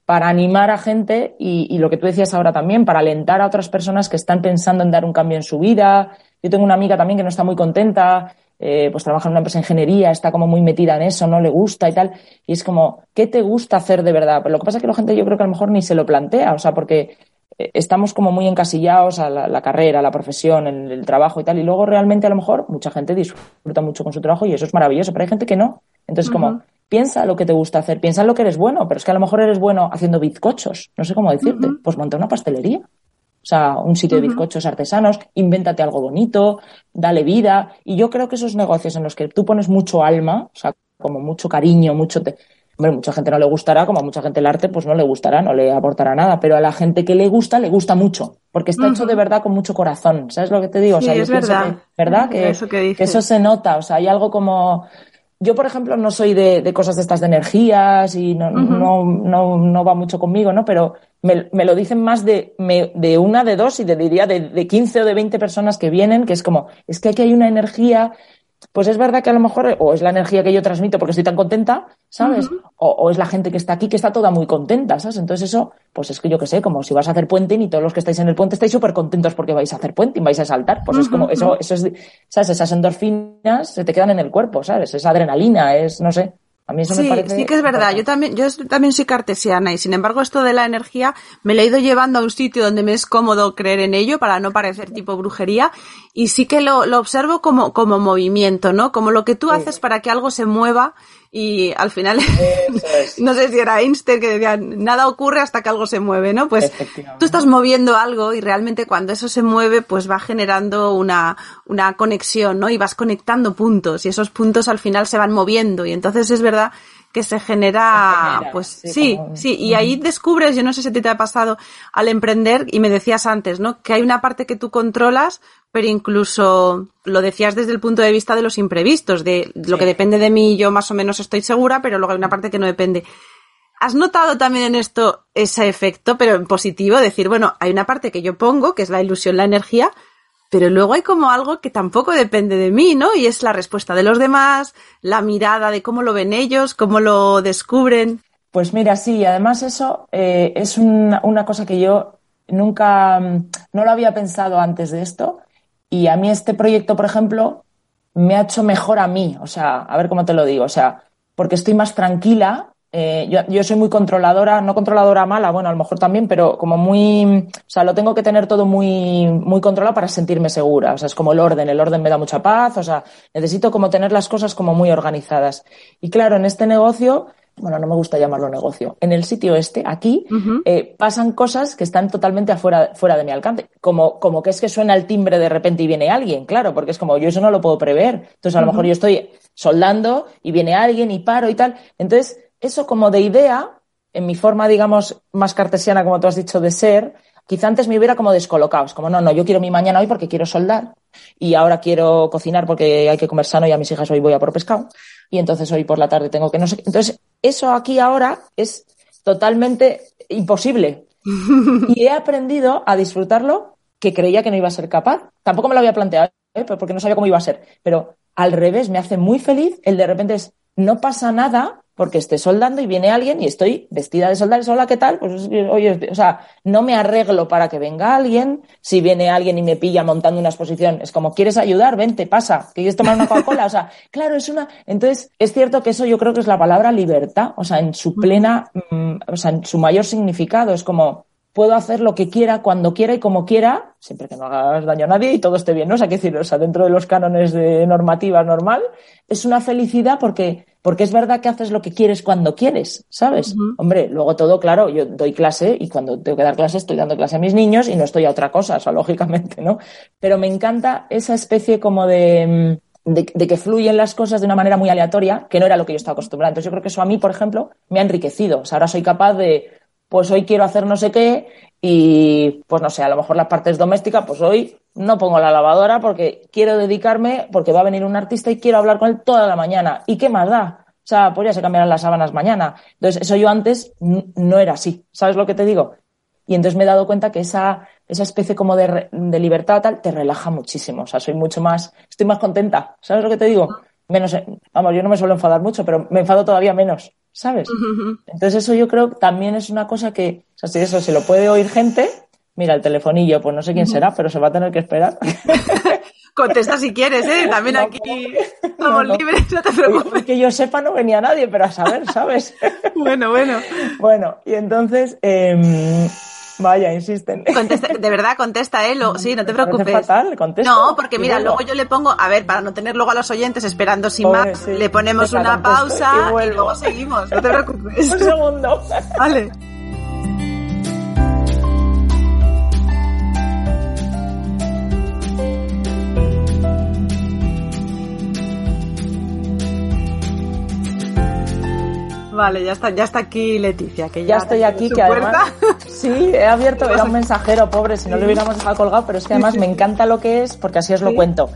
para animar a gente y, y, lo que tú decías ahora también, para alentar a otras personas que están pensando en dar un cambio en su vida. Yo tengo una amiga también que no está muy contenta, eh, pues trabaja en una empresa de ingeniería, está como muy metida en eso, no le gusta y tal. Y es como, ¿qué te gusta hacer de verdad? Pero lo que pasa es que la gente yo creo que a lo mejor ni se lo plantea, o sea, porque eh, estamos como muy encasillados a la, carrera, a la profesión, en el trabajo y tal, y luego realmente a lo mejor mucha gente disfruta mucho con su trabajo y eso es maravilloso, pero hay gente que no. Entonces, como, piensa lo que te gusta hacer, piensa en lo que eres bueno, pero es que a lo mejor eres bueno haciendo bizcochos, no sé cómo decirte, uh -huh. pues monta una pastelería. O sea, un sitio de bizcochos artesanos, invéntate algo bonito, dale vida. Y yo creo que esos negocios en los que tú pones mucho alma, o sea, como mucho cariño, mucho... Te... Hombre, mucha gente no le gustará, como a mucha gente el arte, pues no le gustará, no le aportará nada, pero a la gente que le gusta, le gusta mucho, porque está uh -huh. hecho de verdad con mucho corazón, ¿sabes lo que te digo? Sí, o sea, es verdad. Que, ¿Verdad? Que eso, que, que eso se nota, o sea, hay algo como yo, por ejemplo, no soy de, de, cosas de estas de energías y no, uh -huh. no, no, no, va mucho conmigo, ¿no? Pero me, me lo dicen más de, me, de, una, de dos y de, diría de, de 15 o de 20 personas que vienen, que es como, es que aquí hay una energía, pues es verdad que a lo mejor, o es la energía que yo transmito porque estoy tan contenta, ¿sabes? Uh -huh. o, o, es la gente que está aquí que está toda muy contenta, ¿sabes? Entonces eso, pues es que yo qué sé, como si vas a hacer puente y todos los que estáis en el puente estáis súper contentos porque vais a hacer puente y vais a saltar, pues uh -huh. es como, eso, eso es, ¿sabes? Esas endorfinas se te quedan en el cuerpo, ¿sabes? Esa adrenalina, es, no sé. A mí eso sí, me parece. Sí, que es verdad. Yo también, yo también soy cartesiana y sin embargo esto de la energía me lo he ido llevando a un sitio donde me es cómodo creer en ello para no parecer tipo brujería y sí que lo, lo observo como, como movimiento, ¿no? Como lo que tú sí. haces para que algo se mueva y al final, es. no sé si era Einstein que decía, nada ocurre hasta que algo se mueve, ¿no? Pues tú estás moviendo algo y realmente cuando eso se mueve, pues va generando una, una conexión, ¿no? Y vas conectando puntos y esos puntos al final se van moviendo y entonces es verdad que se genera, se genera pues sí, sí, como... sí, y ahí descubres, yo no sé si te ha pasado al emprender, y me decías antes, ¿no? Que hay una parte que tú controlas, pero incluso lo decías desde el punto de vista de los imprevistos, de sí. lo que depende de mí, yo más o menos estoy segura, pero luego hay una parte que no depende. ¿Has notado también en esto ese efecto, pero en positivo? Decir, bueno, hay una parte que yo pongo, que es la ilusión, la energía, pero luego hay como algo que tampoco depende de mí, ¿no? Y es la respuesta de los demás, la mirada de cómo lo ven ellos, cómo lo descubren. Pues mira, sí, además eso eh, es una, una, cosa que yo nunca, mm, no lo había pensado antes de esto. Y a mí este proyecto, por ejemplo, me ha hecho mejor a mí. O sea, a ver cómo te lo digo. O sea, porque estoy más tranquila, eh, yo, yo, soy muy controladora, no controladora mala, bueno, a lo mejor también, pero como muy, o sea, lo tengo que tener todo muy, muy controlado para sentirme segura. O sea, es como el orden, el orden me da mucha paz, o sea, necesito como tener las cosas como muy organizadas. Y claro, en este negocio, bueno, no me gusta llamarlo negocio, en el sitio este, aquí, uh -huh. eh, pasan cosas que están totalmente afuera, fuera de mi alcance. Como, como que es que suena el timbre de repente y viene alguien, claro, porque es como yo eso no lo puedo prever. Entonces, a lo uh -huh. mejor yo estoy soldando y viene alguien y paro y tal. Entonces, eso como de idea, en mi forma, digamos, más cartesiana, como tú has dicho, de ser, quizá antes me hubiera como descolocado. Es como, no, no, yo quiero mi mañana hoy porque quiero soldar y ahora quiero cocinar porque hay que comer sano y a mis hijas hoy voy a por pescado y entonces hoy por la tarde tengo que no sé. Entonces, eso aquí ahora es totalmente imposible. y he aprendido a disfrutarlo que creía que no iba a ser capaz. Tampoco me lo había planteado, ¿eh? porque no sabía cómo iba a ser. Pero al revés, me hace muy feliz el de repente es, no pasa nada porque esté soldando y viene alguien y estoy vestida de soldar, hola, ¿qué tal? Pues oye, o sea, no me arreglo para que venga alguien, si viene alguien y me pilla montando una exposición, es como, ¿quieres ayudar? Vente, pasa, ¿quieres tomar una Coca-Cola? O sea, claro, es una, entonces, es cierto que eso yo creo que es la palabra libertad, o sea, en su plena, mm, o sea, en su mayor significado, es como, puedo hacer lo que quiera, cuando quiera y como quiera, siempre que no hagas daño a nadie y todo esté bien, ¿no? O sea, que decir, o sea, dentro de los cánones de normativa normal, es una felicidad porque, porque es verdad que haces lo que quieres cuando quieres, ¿sabes? Uh -huh. Hombre, luego todo, claro, yo doy clase y cuando tengo que dar clase estoy dando clase a mis niños y no estoy a otra cosa, o sea, lógicamente, ¿no? Pero me encanta esa especie como de, de, de, que fluyen las cosas de una manera muy aleatoria, que no era lo que yo estaba acostumbrada. Entonces yo creo que eso a mí, por ejemplo, me ha enriquecido. O sea, ahora soy capaz de, pues hoy quiero hacer no sé qué y pues no sé, a lo mejor las partes domésticas, pues hoy no pongo la lavadora porque quiero dedicarme, porque va a venir un artista y quiero hablar con él toda la mañana. ¿Y qué más da? O sea, pues ya se cambiarán las sábanas mañana. Entonces, eso yo antes no era así. ¿Sabes lo que te digo? Y entonces me he dado cuenta que esa, esa especie como de, de libertad tal te relaja muchísimo. O sea, soy mucho más, estoy más contenta. ¿Sabes lo que te digo? Menos, vamos, yo no me suelo enfadar mucho, pero me enfado todavía menos, ¿sabes? Entonces eso yo creo también es una cosa que, o sea, si eso se lo puede oír gente, mira, el telefonillo, pues no sé quién será, pero se va a tener que esperar. Contesta si quieres, ¿eh? También aquí somos libres, no te preocupes. Que yo sepa no venía nadie, pero a saber, ¿sabes? bueno, bueno. Bueno, y entonces, eh, vaya, insisten. Contesta, de verdad, contesta, ¿eh? Lo, sí, no te preocupes. fatal, contesta. No, porque mira, luego yo le pongo, a ver, para no tener luego a los oyentes esperando sin Pobre, más, sí. le ponemos una pausa y y, luego seguimos, no te preocupes. Un segundo. Vale. Vale, ya está, ya está aquí Leticia, que ya, Ya estoy aquí, que además. puerta. Sí, he abierto, era un mensajero, pobre, si no lo hubiéramos dejado colgado, pero es que además me encanta lo que es, porque así os lo Sí. cuento.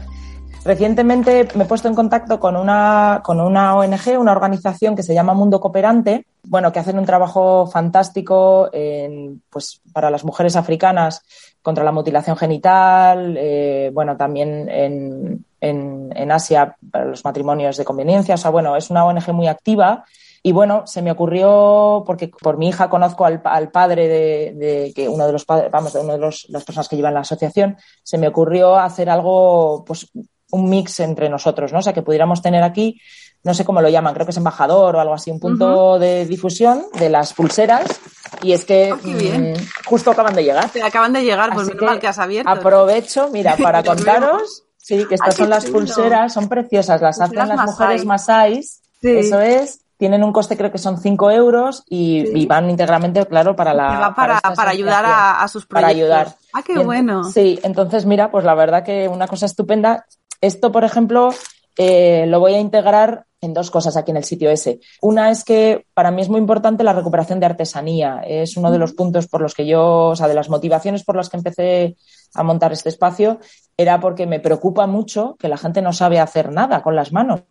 Recientemente me he puesto en contacto con una, con una ONG, una organización que se llama Mundo Cooperante, bueno, que hacen un trabajo fantástico en, pues, para las mujeres africanas contra la mutilación genital, eh, bueno, también en, en, en Asia para los matrimonios de conveniencia. O sea, bueno, es una ONG muy activa y bueno, se me ocurrió, porque por mi hija conozco al, al padre de, de, que uno de los padres, vamos, de uno de los, las personas que llevan la asociación, se me ocurrió hacer algo, pues un mix entre nosotros, ¿no? O sea, que pudiéramos tener aquí, no sé cómo lo llaman, creo que es embajador o algo así, un punto de difusión de las pulseras. Y es que qué bien. mm, justo acaban de llegar. Te acaban de llegar, pues menos mal que has abierto. Aprovecho, mira, para contaros, sí, que estas Ay, son las chulo. pulseras, son preciosas, las hacen las mujeres masáis, Sí. eso es, tienen un coste creo que son 5 euros y, Sí. y van íntegramente, claro, para la... Va para, para ayudar a, a sus Para proyectos. ayudar. Ah, qué Y bueno. Sí, entonces mira, pues la verdad que una cosa estupenda. Esto, por ejemplo, eh, lo voy a integrar en dos cosas aquí en el sitio ese. Una es que para mí es muy importante la recuperación de artesanía. Es uno de los puntos por los que yo, o sea, de las motivaciones por las que empecé a montar este espacio, era porque me preocupa mucho que la gente no sabe hacer nada con las manos.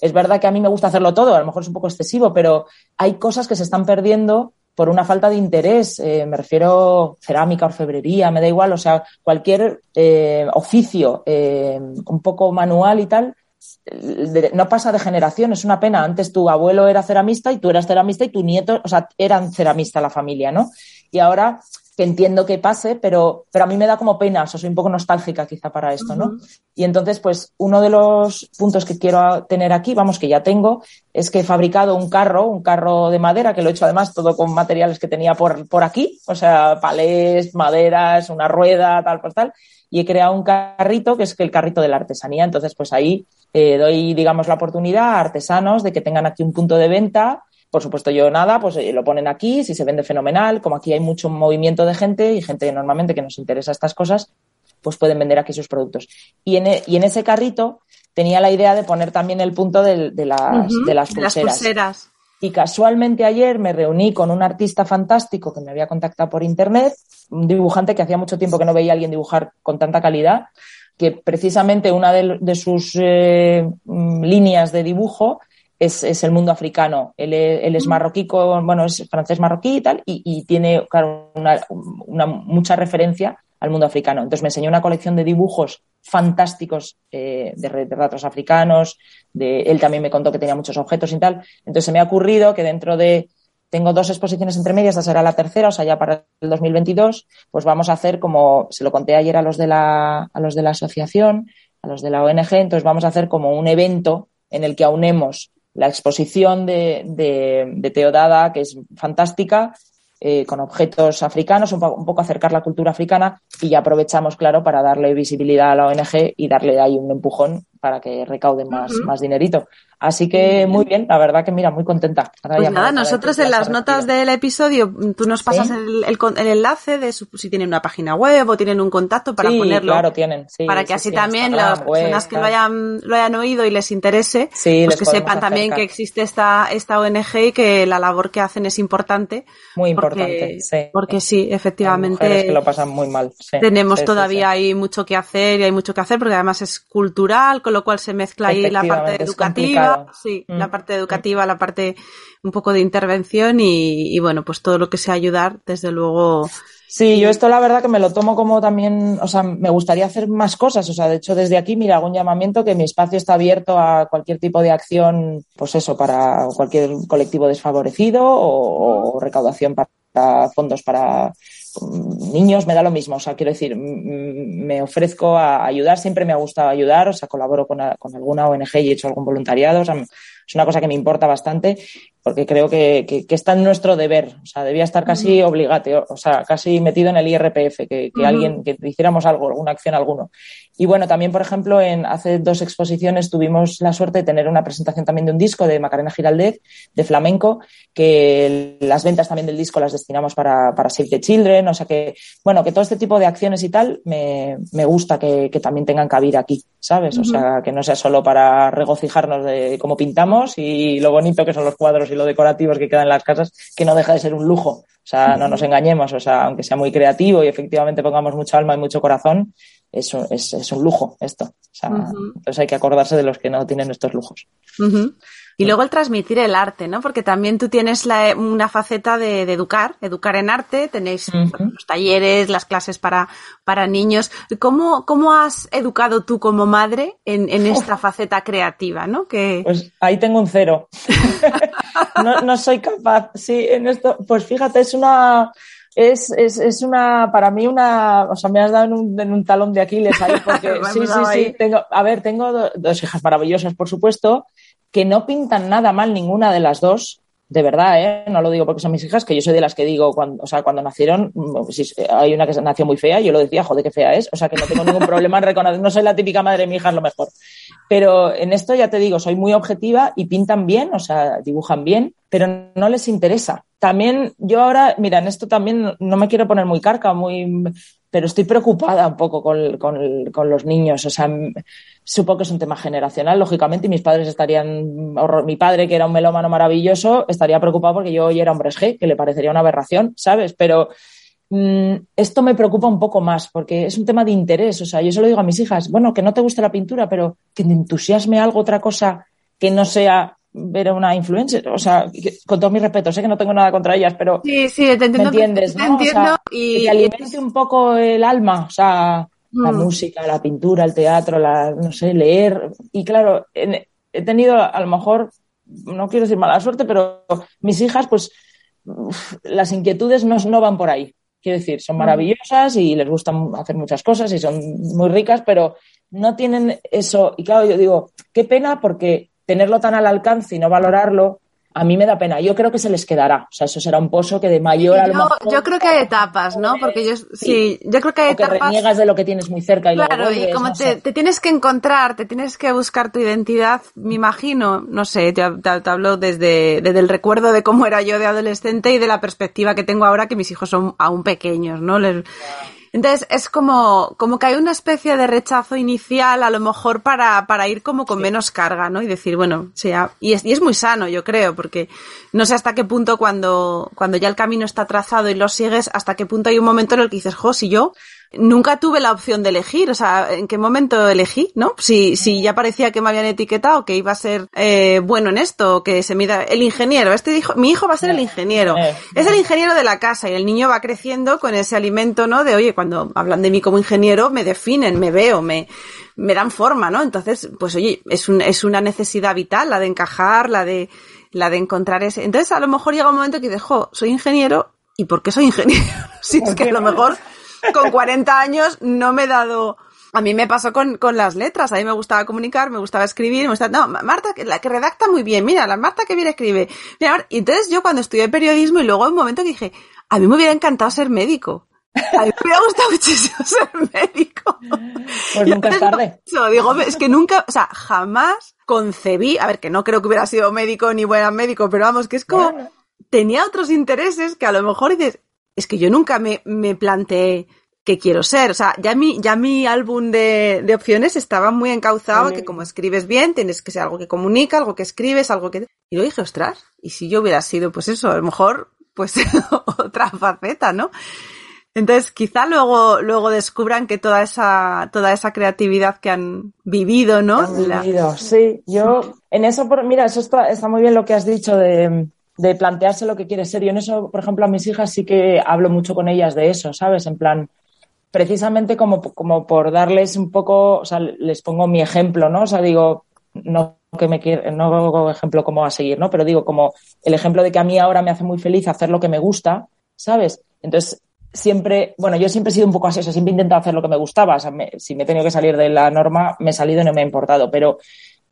Es verdad que a mí me gusta hacerlo todo, a lo mejor es un poco excesivo, pero hay cosas que se están perdiendo por una falta de interés. Eh, me refiero cerámica, orfebrería, me da igual, o sea, cualquier eh, oficio eh, un poco manual y tal, no pasa de generación, es una pena. Antes tu abuelo era ceramista y tú eras ceramista y tu nieto, o sea, eran ceramista la familia, ¿no? Y ahora que entiendo que pase, pero, pero a mí me da como pena, o sea, soy un poco nostálgica quizá para esto, ¿no? Y entonces, pues, uno de los puntos que quiero tener aquí, vamos, que ya tengo, es que he fabricado un carro, un carro de madera, que lo he hecho además todo con materiales que tenía por, por aquí, o sea, palés, maderas, una rueda, tal, pues tal, y he creado un carrito que es el carrito de la artesanía. Entonces, pues ahí eh, doy, digamos, la oportunidad a artesanos de que tengan aquí un punto de venta. Por supuesto, yo nada, pues eh, lo ponen aquí, si se vende fenomenal, como aquí hay mucho movimiento de gente y gente normalmente que nos interesa estas cosas, pues pueden vender aquí sus productos. Y en, e- y en ese carrito tenía la idea de poner también el punto de, las, Ujú, de las de las pulseras. Y casualmente ayer me reuní con un artista fantástico que me había contactado por internet, un dibujante que hacía mucho tiempo que no veía a alguien dibujar con tanta calidad, que precisamente una de, de sus eh, mm, líneas de dibujo es, es el mundo africano. Él, es- él es marroquí, con, bueno, es francés marroquí y tal, y, y tiene, claro, una, una- mucha referencia al mundo africano. Entonces me enseñó una colección de dibujos fantásticos eh, de retratos africanos, de, él también me contó que tenía muchos objetos y tal. Entonces se me ha ocurrido que dentro de, tengo dos exposiciones entre medias, esta será la tercera, o sea, ya para el 2022, pues vamos a hacer como, se lo conté ayer a los de la, a los de la asociación, a los de la ONG, entonces vamos a hacer como un evento en el que aunemos la exposición de, de, Teodada, que es fantástica, eh, con objetos africanos, un, un poco acercar la cultura africana y ya aprovechamos, claro, para darle visibilidad a la ONG y darle ahí un empujón para que recauden más, más dinerito. Así que muy bien, la verdad que mira, muy contenta. pues nada, nosotros en las notas del episodio, tú nos pasas el, el, enlace de si tienen una página web o tienen un contacto para ponerlo. Claro, tienen. para que así también las personas que lo hayan, lo hayan oído y les interese, pues que sepan también que existe esta, esta ONG y que la labor que hacen es importante. Muy importante, sí. Porque sí, efectivamente. que lo pasan muy mal. tenemos todavía hay mucho que hacer y hay mucho que hacer porque además es cultural, con lo cual se mezcla ahí la parte educativa sí, la mm. parte educativa, la parte un poco de intervención y, bueno, pues todo lo que sea ayudar, desde luego. Sí, yo esto la verdad que me lo tomo como también, o sea, me gustaría hacer más cosas, o sea, de hecho desde aquí, mira, hago un llamamiento que mi espacio está abierto a cualquier tipo de acción, pues eso, para cualquier colectivo desfavorecido o recaudación para fondos para niños me da lo mismo, o sea, quiero decir, me ofrezco a ayudar, siempre me ha gustado ayudar, o sea, colaboro con, alguna ONG y he hecho algún voluntariado, o sea, es una cosa que me importa bastante porque creo que, que, está en nuestro deber, o sea, debía estar casi obligado, o sea, casi metido en el IRPF, que, alguien, que hiciéramos algo, alguna acción alguno. Y bueno, también, por ejemplo, en hace dos exposiciones tuvimos la suerte de tener una presentación también de un disco de Macarena Giraldez, de flamenco, que las ventas también del disco las destinamos para, para Save the Children, o sea que, bueno, que todo este tipo de acciones y tal me, me gusta que, que, también tengan cabida aquí, ¿sabes? O sea, que no sea solo para regocijarnos de cómo pintamos y lo bonito que son los cuadros y lo decorativos que quedan en las casas, que no deja de ser un lujo. O sea, no nos engañemos, o sea, aunque sea muy creativo y efectivamente pongamos mucha alma y mucho corazón, eso es, es un lujo esto. O sea, Entonces hay que acordarse de los que no tienen estos lujos. Y luego el transmitir el arte, ¿no? Porque también tú tienes la, una faceta de, educar, educar en arte, tenéis los talleres, las clases para, para niños. ¿Cómo, ¿Cómo has educado tú como madre en, en esta faceta creativa, ¿no? Que... Pues ahí tengo un cero. no, no soy capaz. Sí, en esto, pues fíjate, es una, es, es, es, una, para mí una, o sea, me has dado en un, en un talón de Aquiles ahí, porque sí, sí, sí, tengo, a ver, tengo dos hijas maravillosas, por supuesto, que no pintan nada mal ninguna de las dos, de verdad, ¿eh? no lo digo porque son mis hijas, que yo soy de las que digo, cuando, o sea, cuando nacieron, mm, si hay una que nació muy fea, yo lo decía, joder, qué fea es, o sea, que no tengo ningún problema en reconocer, no soy la típica madre, mi hija es lo mejor. Pero en esto ya te digo, soy muy objetiva y pintan bien, o sea, dibujan bien, pero no les interesa. También yo ahora, mira, en esto también no me quiero poner muy carca, muy, pero estoy preocupada un poco con, con, los niños. O sea, supongo que es un tema generacional, lógicamente, y mis padres estarían, mi padre, que era un melómano maravilloso, estaría preocupado porque yo hoy era hombre G, que le parecería una aberración, ¿sabes? Pero mm, esto me preocupa un poco más porque es un tema de interés. O sea, yo se lo digo a mis hijas, bueno, que no te guste la pintura, pero que te entusiasme algo, otra cosa que no sea ver a una influencer, o sea, con todo mi respeto, sé que no tengo nada contra ellas, pero sí, sí, te entiendo, ¿me entiendes? ¿no? entiendo y... que alimente un poco el alma, o sea, la mm. música, la pintura, el teatro, la, no sé, leer. Y claro, he tenido a lo mejor, no quiero decir mala suerte, pero mis hijas, pues, las inquietudes no, no van por ahí. Quiero decir, son mm. maravillosas y les gustan hacer muchas cosas y son muy ricas, pero no tienen eso. Y claro, yo digo, qué pena porque tenerlo tan al alcance y no valorarlo, a mí me da pena. Yo creo que se les quedará. O sea, eso será un pozo que de mayor a lo mejor... Yo creo que hay etapas, ¿no? Porque yo, sí, yo creo que hay etapas... que reniegas de lo que tienes muy cerca y Claro, y como te, tienes que encontrar, te tienes que buscar tu identidad, me imagino, no sé, te, hablo desde, desde el recuerdo de cómo era yo de adolescente y de la perspectiva que tengo ahora que mis hijos son aún pequeños, ¿no? Les, entonces es como, como que hay una especie de rechazo inicial a lo mejor para, para ir como con menos carga, ¿no? Y decir, bueno, sea, y es, y es muy sano, yo creo, porque no sé hasta qué punto cuando, cuando ya el camino está trazado y lo sigues, hasta qué punto hay un momento en el que dices, jo, si yo nunca tuve la opción de elegir, o sea, ¿en qué momento elegí, no? Si, si ya parecía que me habían etiquetado que iba a ser eh, bueno en esto, que se mida el ingeniero, este hijo, mi hijo va a ser el ingeniero, eh, es el ingeniero de la casa y el niño va creciendo con ese alimento, ¿no? De, oye, cuando hablan de mí como ingeniero, me definen, me veo, me, me dan forma, ¿no? Entonces, pues oye, es, un, es una necesidad vital, la de encajar, la de, la de encontrar ese. Entonces, a lo mejor llega un momento que dices, soy ingeniero, ¿y por qué soy ingeniero? si es que a lo mejor con 40 años no me he dado... A mí me pasó con, con las letras, a mí me gustaba comunicar, me gustaba escribir, me gustaba, no, Marta, la que redacta muy bien, mira, la Marta que bien escribe. Mira, entonces yo cuando estudié periodismo y luego en un momento que dije, a mí me hubiera encantado ser médico. A mí me hubiera gustado muchísimo ser médico. Pues nunca es tarde. Eso, digo, es que nunca, o sea, jamás concebí, a ver, que no creo que hubiera sido médico ni buena médico, pero vamos, que es como, Bueno. tenía otros intereses que a lo mejor dices, es que yo nunca me, me planteé qué quiero ser. O sea, ya mi, ya mi álbum de, de opciones estaba muy encauzado, que como escribes bien, tienes que ser algo que comunica, algo que escribes, algo que... Y lo dije, ostras, y si yo hubiera sido, pues eso, a lo mejor, pues otra faceta, ¿no? Entonces, quizá luego, luego descubran que toda esa, toda esa creatividad que han vivido, ¿no? Han La- vivido, sí. Yo, en eso, por- mira, eso está, está muy bien lo que has dicho de, de plantearse lo que quieres ser. Yo en eso, por ejemplo, a mis hijas sí que hablo mucho con ellas de eso, ¿sabes? En plan, precisamente como, como por darles un poco, o sea, les pongo mi ejemplo, ¿no? O sea, digo, no que me quiere, no ejemplo como a seguir, ¿no? Pero digo, como el ejemplo de que a mí ahora me hace muy feliz hacer lo que me gusta, ¿sabes? Entonces, siempre, bueno, yo siempre he sido un poco así, o sea, siempre he intentado hacer lo que me gustaba, o sea, me- si me he tenido que salir de la norma, me he salido y no me ha importado, pero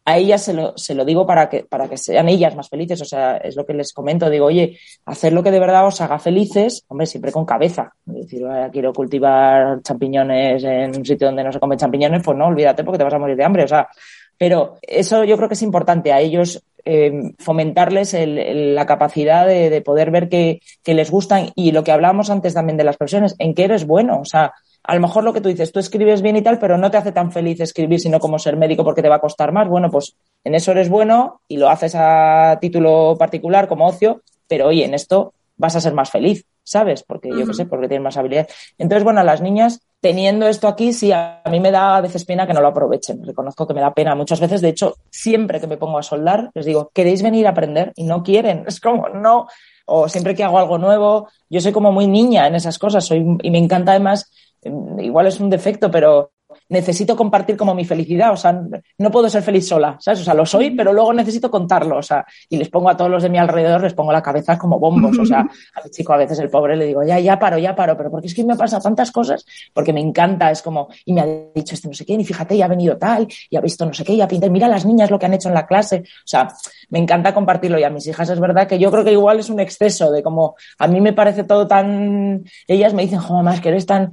a ellas se lo, se lo digo para que, para que sean ellas más felices, o sea, es lo que les comento, digo, oye, hacer lo que de verdad os haga felices, hombre, siempre con cabeza, decir, "Ah, quiero cultivar champiñones en un sitio donde no se comen champiñones, pues no, olvídate porque te vas a morir de hambre, o sea, pero eso yo creo que es importante a ellos eh, fomentarles el- el- la capacidad de, de poder ver que, que les gustan. Y lo que hablábamos antes también de las profesiones, en qué eres bueno. O sea, a lo mejor lo que tú dices, tú escribes bien y tal, pero no te hace tan feliz escribir sino como ser médico porque te va a costar más. Bueno, pues en eso eres bueno y lo haces a título particular como ocio, pero oye, en esto vas a ser más feliz, ¿sabes? Porque yo qué sé, porque tienes más habilidad. Entonces, bueno, a las niñas, teniendo esto aquí, sí, a mí me da a veces pena que no lo aprovechen. Reconozco que me da pena muchas veces. De hecho, siempre que me pongo a soldar, les digo, ¿queréis venir a aprender? Y no quieren. Es como, no. O siempre que hago algo nuevo, yo soy como muy niña en esas cosas. Soy, y me encanta además, igual es un defecto, pero necesito compartir como mi felicidad, o sea, no puedo ser feliz sola, ¿sabes? O sea, lo soy, pero luego necesito contarlo, o sea, y les pongo a todos los de mi alrededor, les pongo la cabeza como bombos, o sea, a mi chico a veces el pobre le digo, ya, ya paro, ya paro, pero porque es que me pasa tantas cosas, porque me encanta, es como, y me ha dicho este no sé qué, y fíjate, y ha venido tal, y ha visto no sé qué, y ha pintado, mira las niñas lo que han hecho en la clase, o sea, me encanta compartirlo, y a mis hijas es verdad que yo creo que igual es un exceso de como, a mí me parece todo tan, ellas me dicen, jo, mamá, es que eres tan,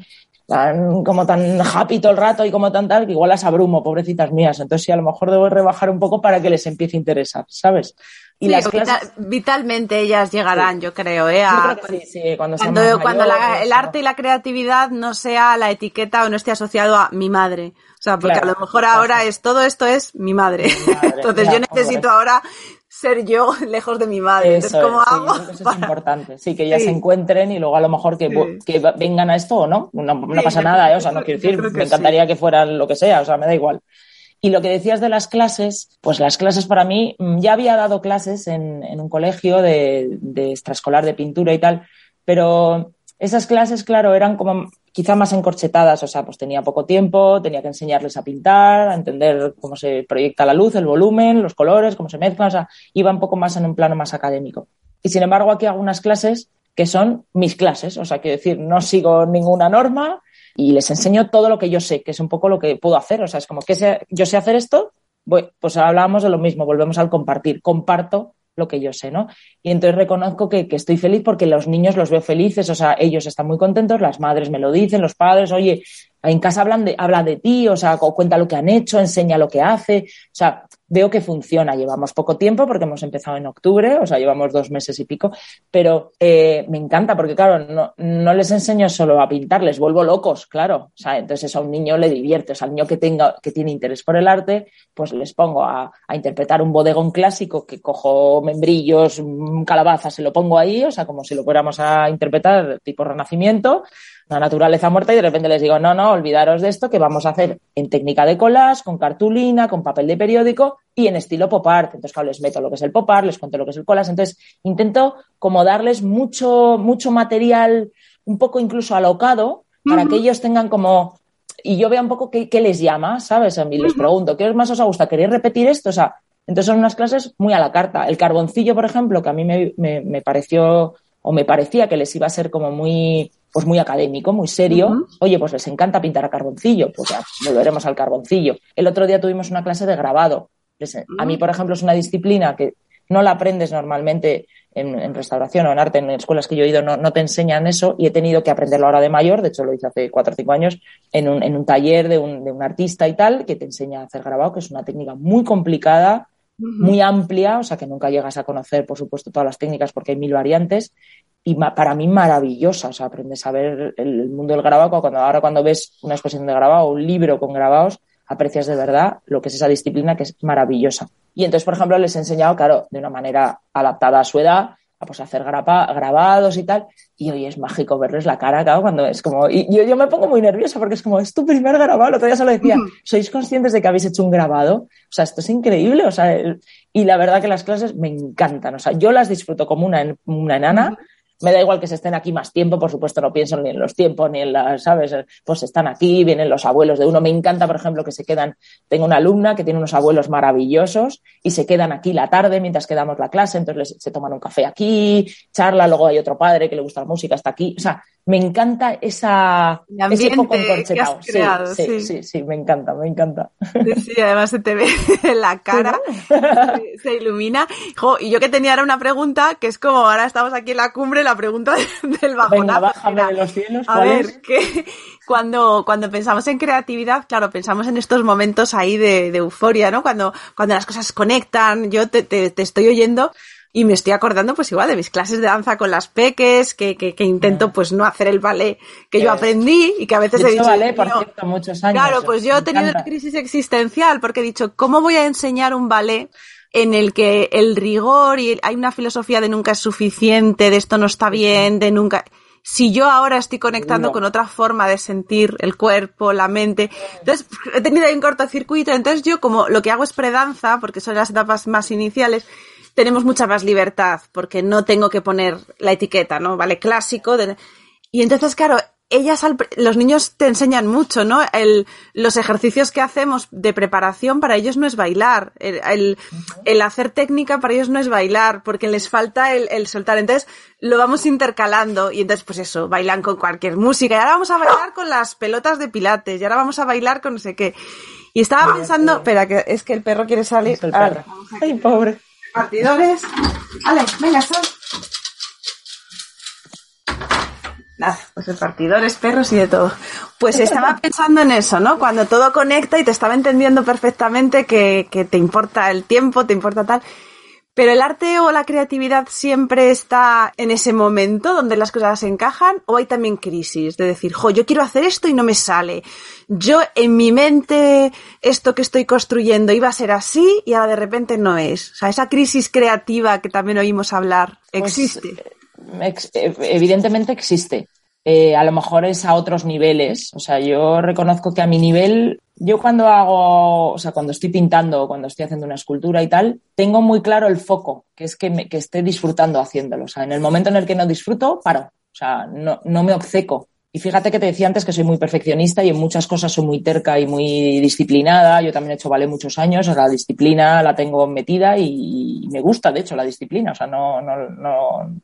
tan, como tan happy todo el rato y como tan tal, que igual las abrumo, pobrecitas mías. Entonces sí, a lo mejor debo rebajar un poco para que les empiece a interesar, ¿sabes? Y Sí, las clases... vitalmente ellas llegarán, yo creo, ¿eh? a- Yo creo que sí, sí, cuando cuando, más cuando la- mayores, el arte y la creatividad no sea la etiqueta o no esté asociado a mi madre. O sea, porque Claro, a lo mejor ahora es todo esto es mi madre. Mi madre, Entonces yo necesito hombre. ahora ser yo lejos de mi madre. Eso Entonces, ¿cómo es, hago? eso es importante. Sí, que Sí. se encuentren y luego a lo mejor que, Sí. que vengan a esto o no. No, pasa nada, ¿eh? O sea, no quiero decir, que me encantaría que fueran lo que sea, o sea, me da igual. Y lo que decías de las clases, pues las clases para mí, mm, ya había dado clases en, en un colegio de, de extraescolar de pintura y tal, pero esas clases, claro, eran como quizá más encorchetadas, o sea, pues tenía poco tiempo, tenía que enseñarles a pintar, a entender cómo se proyecta la luz, el volumen, los colores, cómo se mezclan, o sea, iba un poco más en un plano más académico. Y sin embargo, aquí hago unas clases que son mis clases, o sea, quiero decir, no sigo ninguna norma y les enseño todo lo que yo sé, que es un poco lo que puedo hacer, o sea, es como que yo sé hacer esto, pues hablábamos de lo mismo, volvemos al compartir, comparto lo que yo sé, ¿no? Y entonces reconozco que, estoy feliz porque los niños los veo felices, o sea, ellos están muy contentos, las madres me lo dicen, los padres, oye, en casa hablan de, habla de ti, o sea, cu- cuenta lo que han hecho, enseña lo que hace, o sea, veo que funciona. Llevamos poco tiempo porque hemos empezado en octubre, o sea, llevamos dos meses y pico, pero eh, me encanta porque, claro, no, no les enseño solo a pintar, les vuelvo locos, claro. O sea, entonces a un niño le divierte, o sea, al niño que tenga, que tiene interés por el arte, pues les pongo a, a interpretar un bodegón clásico que cojo membrillos, mm, calabazas, se lo pongo ahí, o sea, como si lo fuéramos a interpretar tipo renacimiento, la naturaleza muerta y de repente les digo, no, no, olvidaros de esto que vamos a hacer en técnica de collage, con cartulina, con papel de periódico y en estilo pop art. Entonces, claro, les meto lo que es el pop art, les cuento lo que es el collage. Entonces, intento como darles mucho, mucho material, un poco incluso alocado, para que ellos tengan como y yo vea un poco qué, qué les llama, ¿sabes? A mí les pregunto, ¿qué más os gusta? ¿Queréis repetir esto? O sea, entonces son unas clases muy a la carta. El carboncillo, por ejemplo, que a mí me, me, me pareció o me parecía que les iba a ser como muy, pues muy académico, muy serio. Oye, pues les encanta pintar a carboncillo, pues ya volveremos al carboncillo. El otro día tuvimos una clase de grabado. A mí, por ejemplo, es una disciplina que, no la aprendes normalmente en, restauración o en arte, en escuelas que yo he ido, no, no, te enseñan eso y he tenido que aprenderlo ahora de mayor, de hecho lo hice hace cuatro o cinco años, en un, en un taller de un, de un artista y tal, que te enseña a hacer grabado, que es una técnica muy complicada, muy amplia, o sea que nunca llegas a conocer, por supuesto, todas las técnicas porque hay mil variantes y para mí maravillosa, o sea, aprendes a ver el, mundo del grabado, cuando ahora cuando ves una exposición de grabado o un libro con grabados, aprecias de verdad lo que es esa disciplina que es maravillosa. Y entonces, por ejemplo, les he enseñado, claro, de una manera adaptada a su edad, a pues, hacer grabados y tal. Y hoy es mágico verles la cara, claro, cuando es como. Y yo, yo me pongo muy nerviosa porque es como, es tu primer grabado. Todavía se lo decía, ¿sois conscientes de que habéis hecho un grabado? O sea, esto es increíble. O sea, y la verdad que las clases me encantan. O sea, yo las disfruto como una, una enana. Me da igual que se estén aquí más tiempo, por supuesto no pienso ni en los tiempos ni en las, ¿sabes? Pues están aquí, vienen los abuelos de uno. Me encanta, por ejemplo, que se quedan, tengo una alumna que tiene unos abuelos maravillosos y se quedan aquí la tarde mientras que damos la clase, entonces se toman un café aquí, charla, luego hay otro padre que le gusta la música, está aquí. O sea, me encanta esa, ese poco encorchetado. Sí, sí, sí, sí, me encanta, me encanta. Sí, además se te ve la cara, se, ilumina. y yo que tenía ahora una pregunta, que es como ahora estamos aquí en la cumbre, la pregunta del bajonazo. Venga, bájame de los cielos, A ver, que cuando, cuando pensamos en creatividad, claro, pensamos en estos momentos ahí de, euforia, ¿no? Cuando, cuando las cosas conectan, yo te, te, te estoy oyendo y me estoy acordando, pues igual, de mis clases de danza con las peques, que, que, que intento, pues, no hacer el ballet que yo aprendí y que a veces he dicho. ballet, por cierto, muchos años. Claro, pues yo he tenido una crisis existencial porque he dicho, ¿cómo voy a enseñar un ballet en el que el rigor y hay una filosofía de nunca es suficiente, de esto no está bien, de nunca si yo ahora estoy conectando con otra forma de sentir el cuerpo, la mente. Entonces, he tenido ahí un cortocircuito. Entonces, yo como lo que hago es predanza, porque son las etapas más iniciales, tenemos mucha más libertad porque no tengo que poner la etiqueta, ¿no? Vale, clásico. Y entonces, claro, ellas, los niños te enseñan mucho, ¿no? El, los ejercicios que hacemos de preparación para ellos no es bailar. El, el, hacer técnica para ellos no es bailar porque les falta el, el, soltar. Entonces, lo vamos intercalando y entonces, pues eso, bailan con cualquier música. Y ahora vamos a bailar con las pelotas de pilates y ahora vamos a bailar con no sé qué. Y estaba pensando, espera, que es que el perro quiere salir. Ay, pobre. Partidores. Vale, venga, sal. Nada, pues perros y de todo. Pues estaba pensando en eso, ¿no? Cuando todo conecta y te estaba entendiendo perfectamente que, que te importa el tiempo, te importa tal. Pero el arte o la creatividad siempre está en ese momento donde las cosas se encajan o hay también crisis de decir, jo, yo quiero hacer esto y no me sale. Yo en mi mente esto que estoy construyendo iba a ser así y ahora de repente no es. O sea, esa crisis creativa que también oímos hablar pues, existe. Eh, evidentemente existe. Eh, a lo mejor es a otros niveles. O sea, yo reconozco que a mi nivel yo cuando hago, o sea, cuando estoy pintando o cuando estoy haciendo una escultura y tal, tengo muy claro el foco, que es que, me, que esté disfrutando haciéndolo. O sea, en el momento en el que no disfruto, paro. O sea, no, no me obceco. Y fíjate que te decía antes que soy muy perfeccionista y en muchas cosas soy muy terca y muy disciplinada. Yo también he hecho ballet muchos años, la disciplina la tengo metida y, me gusta, de hecho, la disciplina. O sea, no, no, no,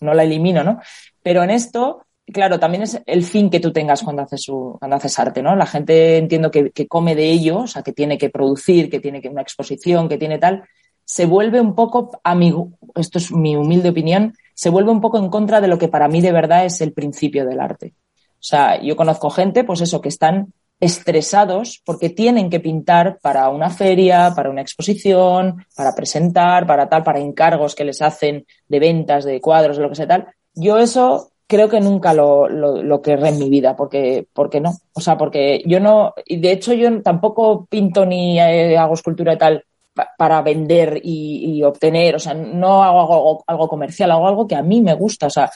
no la elimino, ¿no? Pero en esto, claro, también es el fin que tú tengas cuando haces, su, cuando haces arte, ¿no? La gente entiendo que, que, come de ello, o sea, que tiene que producir, que tiene que una exposición, que tiene tal, se vuelve un poco, a mi, esto es mi humilde opinión, se vuelve un poco en contra de lo que para mí de verdad es el principio del arte. O sea, yo conozco gente, pues eso, que están estresados porque tienen que pintar para una feria, para una exposición, para presentar, para tal, para encargos que les hacen de ventas, de cuadros, de lo que sea tal. Yo eso creo que nunca lo, lo, lo querré en mi vida, porque, porque no. O sea, porque yo no, y de hecho yo tampoco pinto ni eh, hago escultura y tal para vender y, obtener, o sea, no hago algo, comercial, hago algo que a mí me gusta, o sea,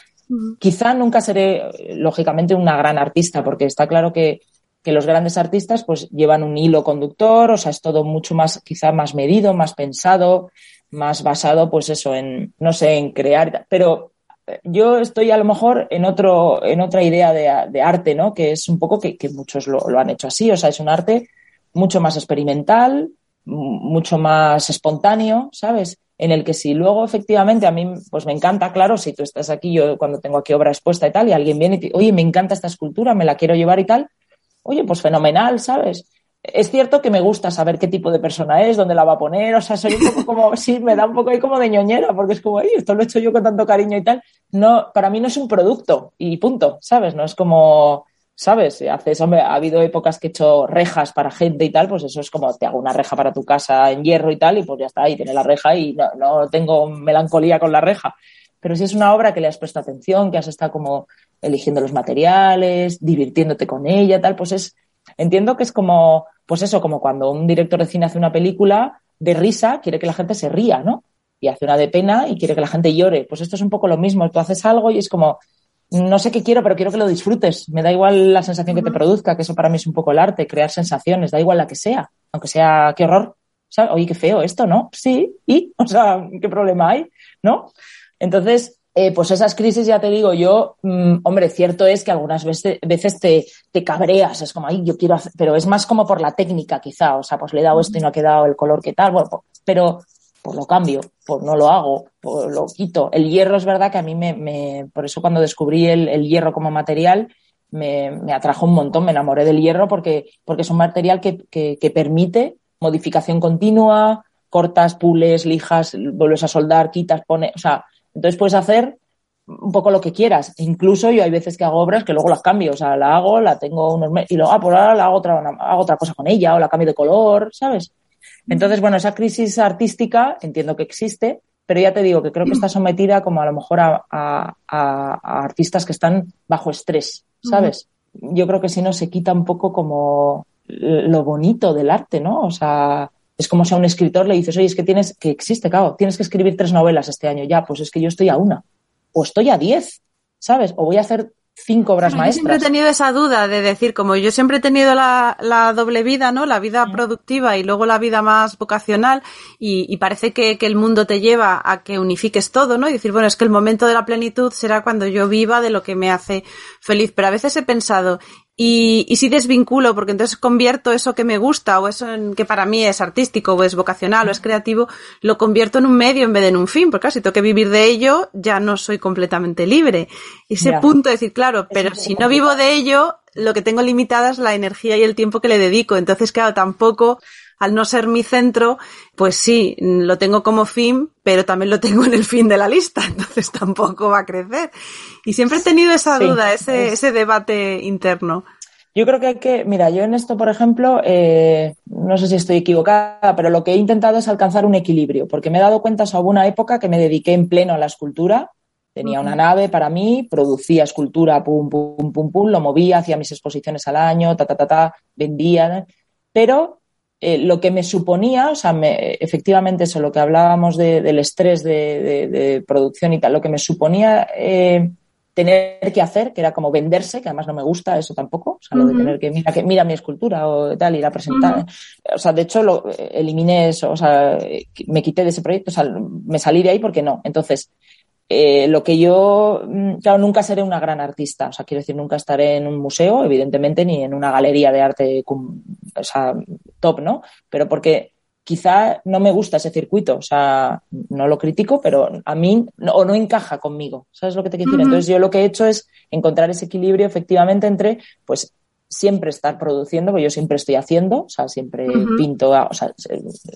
quizá nunca seré, lógicamente, una gran artista, porque está claro que, que los grandes artistas pues llevan un hilo conductor, o sea, es todo mucho más, quizá más medido, más pensado, más basado, pues eso, en, no sé, en crear, pero yo estoy a lo mejor en otro, en otra idea de, arte, ¿no? Que es un poco que, muchos lo, han hecho así. O sea, es un arte mucho más experimental, mucho más espontáneo, ¿sabes? En el que si luego efectivamente a mí pues me encanta, claro, si tú estás aquí, yo cuando tengo aquí obra expuesta y tal, y alguien viene y te, oye, me encanta esta escultura, me la quiero llevar y tal, oye, pues fenomenal, ¿sabes? es cierto que me gusta saber qué tipo de persona es, dónde la va a poner, o sea, soy un poco como, sí, me da un poco ahí como de ñoñera, porque es como, ay, esto lo he hecho yo con tanto cariño y tal. No, para mí no es un producto y punto, ¿sabes? No es como, ¿sabes? Haces, hombre, ha habido épocas que he hecho rejas para gente y tal, pues eso es como, te hago una reja para tu casa en hierro y tal, y pues ya está, ahí tiene la reja y no, no tengo melancolía con la reja. Pero si es una obra que le has prestado atención, que has estado como eligiendo los materiales, divirtiéndote con ella, tal, pues es, entiendo que es como, pues eso, como cuando un director de cine hace una película de risa, quiere que la gente se ría, ¿no? Y hace una de pena y quiere que la gente llore. Pues esto es un poco lo mismo. Tú haces algo y es como, no sé qué quiero, pero quiero que lo disfrutes. Me da igual la sensación que te produzca, que eso para mí es un poco el arte, crear sensaciones, da igual la que sea, aunque sea, qué horror, ¿sabes? Oye, qué feo esto, ¿no? Sí, y, o sea, ¿qué problema hay? ¿No? Entonces, eh, pues esas crisis, ya te digo yo, mm, hombre, cierto es que algunas veces, veces te, te, cabreas, es como, ay, yo quiero hacer, pero es más como por la técnica quizá, o sea, pues le he dado esto y no ha quedado el color que tal, bueno, pero pues lo cambio, pues no lo hago, pues lo quito. El hierro es verdad que a mí me, por eso cuando descubrí el, hierro como material, me, me, atrajo un montón, me enamoré del hierro porque, porque es un material que, que, que permite modificación continua, cortas, pules, lijas, vuelves a soldar, quitas, pones, o sea, entonces puedes hacer un poco lo que quieras. Incluso yo hay veces que hago obras que luego las cambio, o sea, la hago, la tengo unos meses y luego, ah, por ahora la hago otra, hago otra cosa con ella o la cambio de color, ¿sabes? Entonces, bueno, esa crisis artística entiendo que existe, pero ya te digo que creo que está sometida como a lo mejor a, a, a artistas que están bajo estrés, ¿sabes? Yo creo que si no se quita un poco como lo bonito del arte, ¿no? O sea, es como si a un escritor le dices, oye, es que tienes, que existe, claro, tienes que escribir tres novelas este año. Ya, pues es que yo estoy a una. O estoy a diez, ¿sabes? O voy a hacer cinco obras maestras. Yo siempre he tenido esa duda de decir, como yo siempre he tenido la, la doble vida, ¿no? La vida productiva y luego la vida más vocacional y, y parece que, que, el mundo te lleva a que unifiques todo, ¿no? Y decir, bueno, es que el momento de la plenitud será cuando yo viva de lo que me hace feliz. Pero a veces he pensado, y, y si desvinculo, porque entonces convierto eso que me gusta o eso en, que para mí es artístico o es vocacional o es creativo, lo convierto en un medio en vez de en un fin, porque claro, si tengo que vivir de ello, ya no soy completamente libre. Ese yeah. punto de decir, claro, pero si no vivo de ello, lo que tengo limitada es la energía y el tiempo que le dedico. Entonces, claro, tampoco al no ser mi centro, pues sí, lo tengo como fin, pero también lo tengo en el fin de la lista, entonces tampoco va a crecer. Y siempre he tenido esa sí, duda, ese, es... ese debate interno. Yo creo que hay que, mira, yo en esto, por ejemplo, eh, no sé si estoy equivocada, pero lo que he intentado es alcanzar un equilibrio, porque me he dado cuenta, o una época que me dediqué en pleno a la escultura, tenía una nave para mí, producía escultura, pum, pum, pum, pum, lo movía, hacía mis exposiciones al año, ta, ta, ta, ta, vendía, pero eh, lo que me suponía, o sea, me, efectivamente eso, lo que hablábamos de, del estrés de, de, de, producción y tal, lo que me suponía eh, tener que hacer, que era como venderse, que además no me gusta eso tampoco, o sea, lo uh -huh. de tener que mira, que mira mi escultura o tal, ir a presentar. Uh -huh. O sea, de hecho, lo, eliminé eso, o sea, me quité de ese proyecto, o sea, me salí de ahí porque no. Entonces, eh, lo que yo, mm, claro, nunca seré una gran artista, o sea, quiero decir, nunca estaré en un museo, evidentemente, ni en una galería de arte, o sea, top, ¿no? Pero porque quizá no me gusta ese circuito, o sea, no lo critico, pero a mí no, o no encaja conmigo, ¿sabes lo que te quiero decir? Uh -huh. Entonces yo lo que he hecho es encontrar ese equilibrio efectivamente entre, pues, siempre estar produciendo, porque yo siempre estoy haciendo, o sea, siempre uh -huh. pinto, o sea,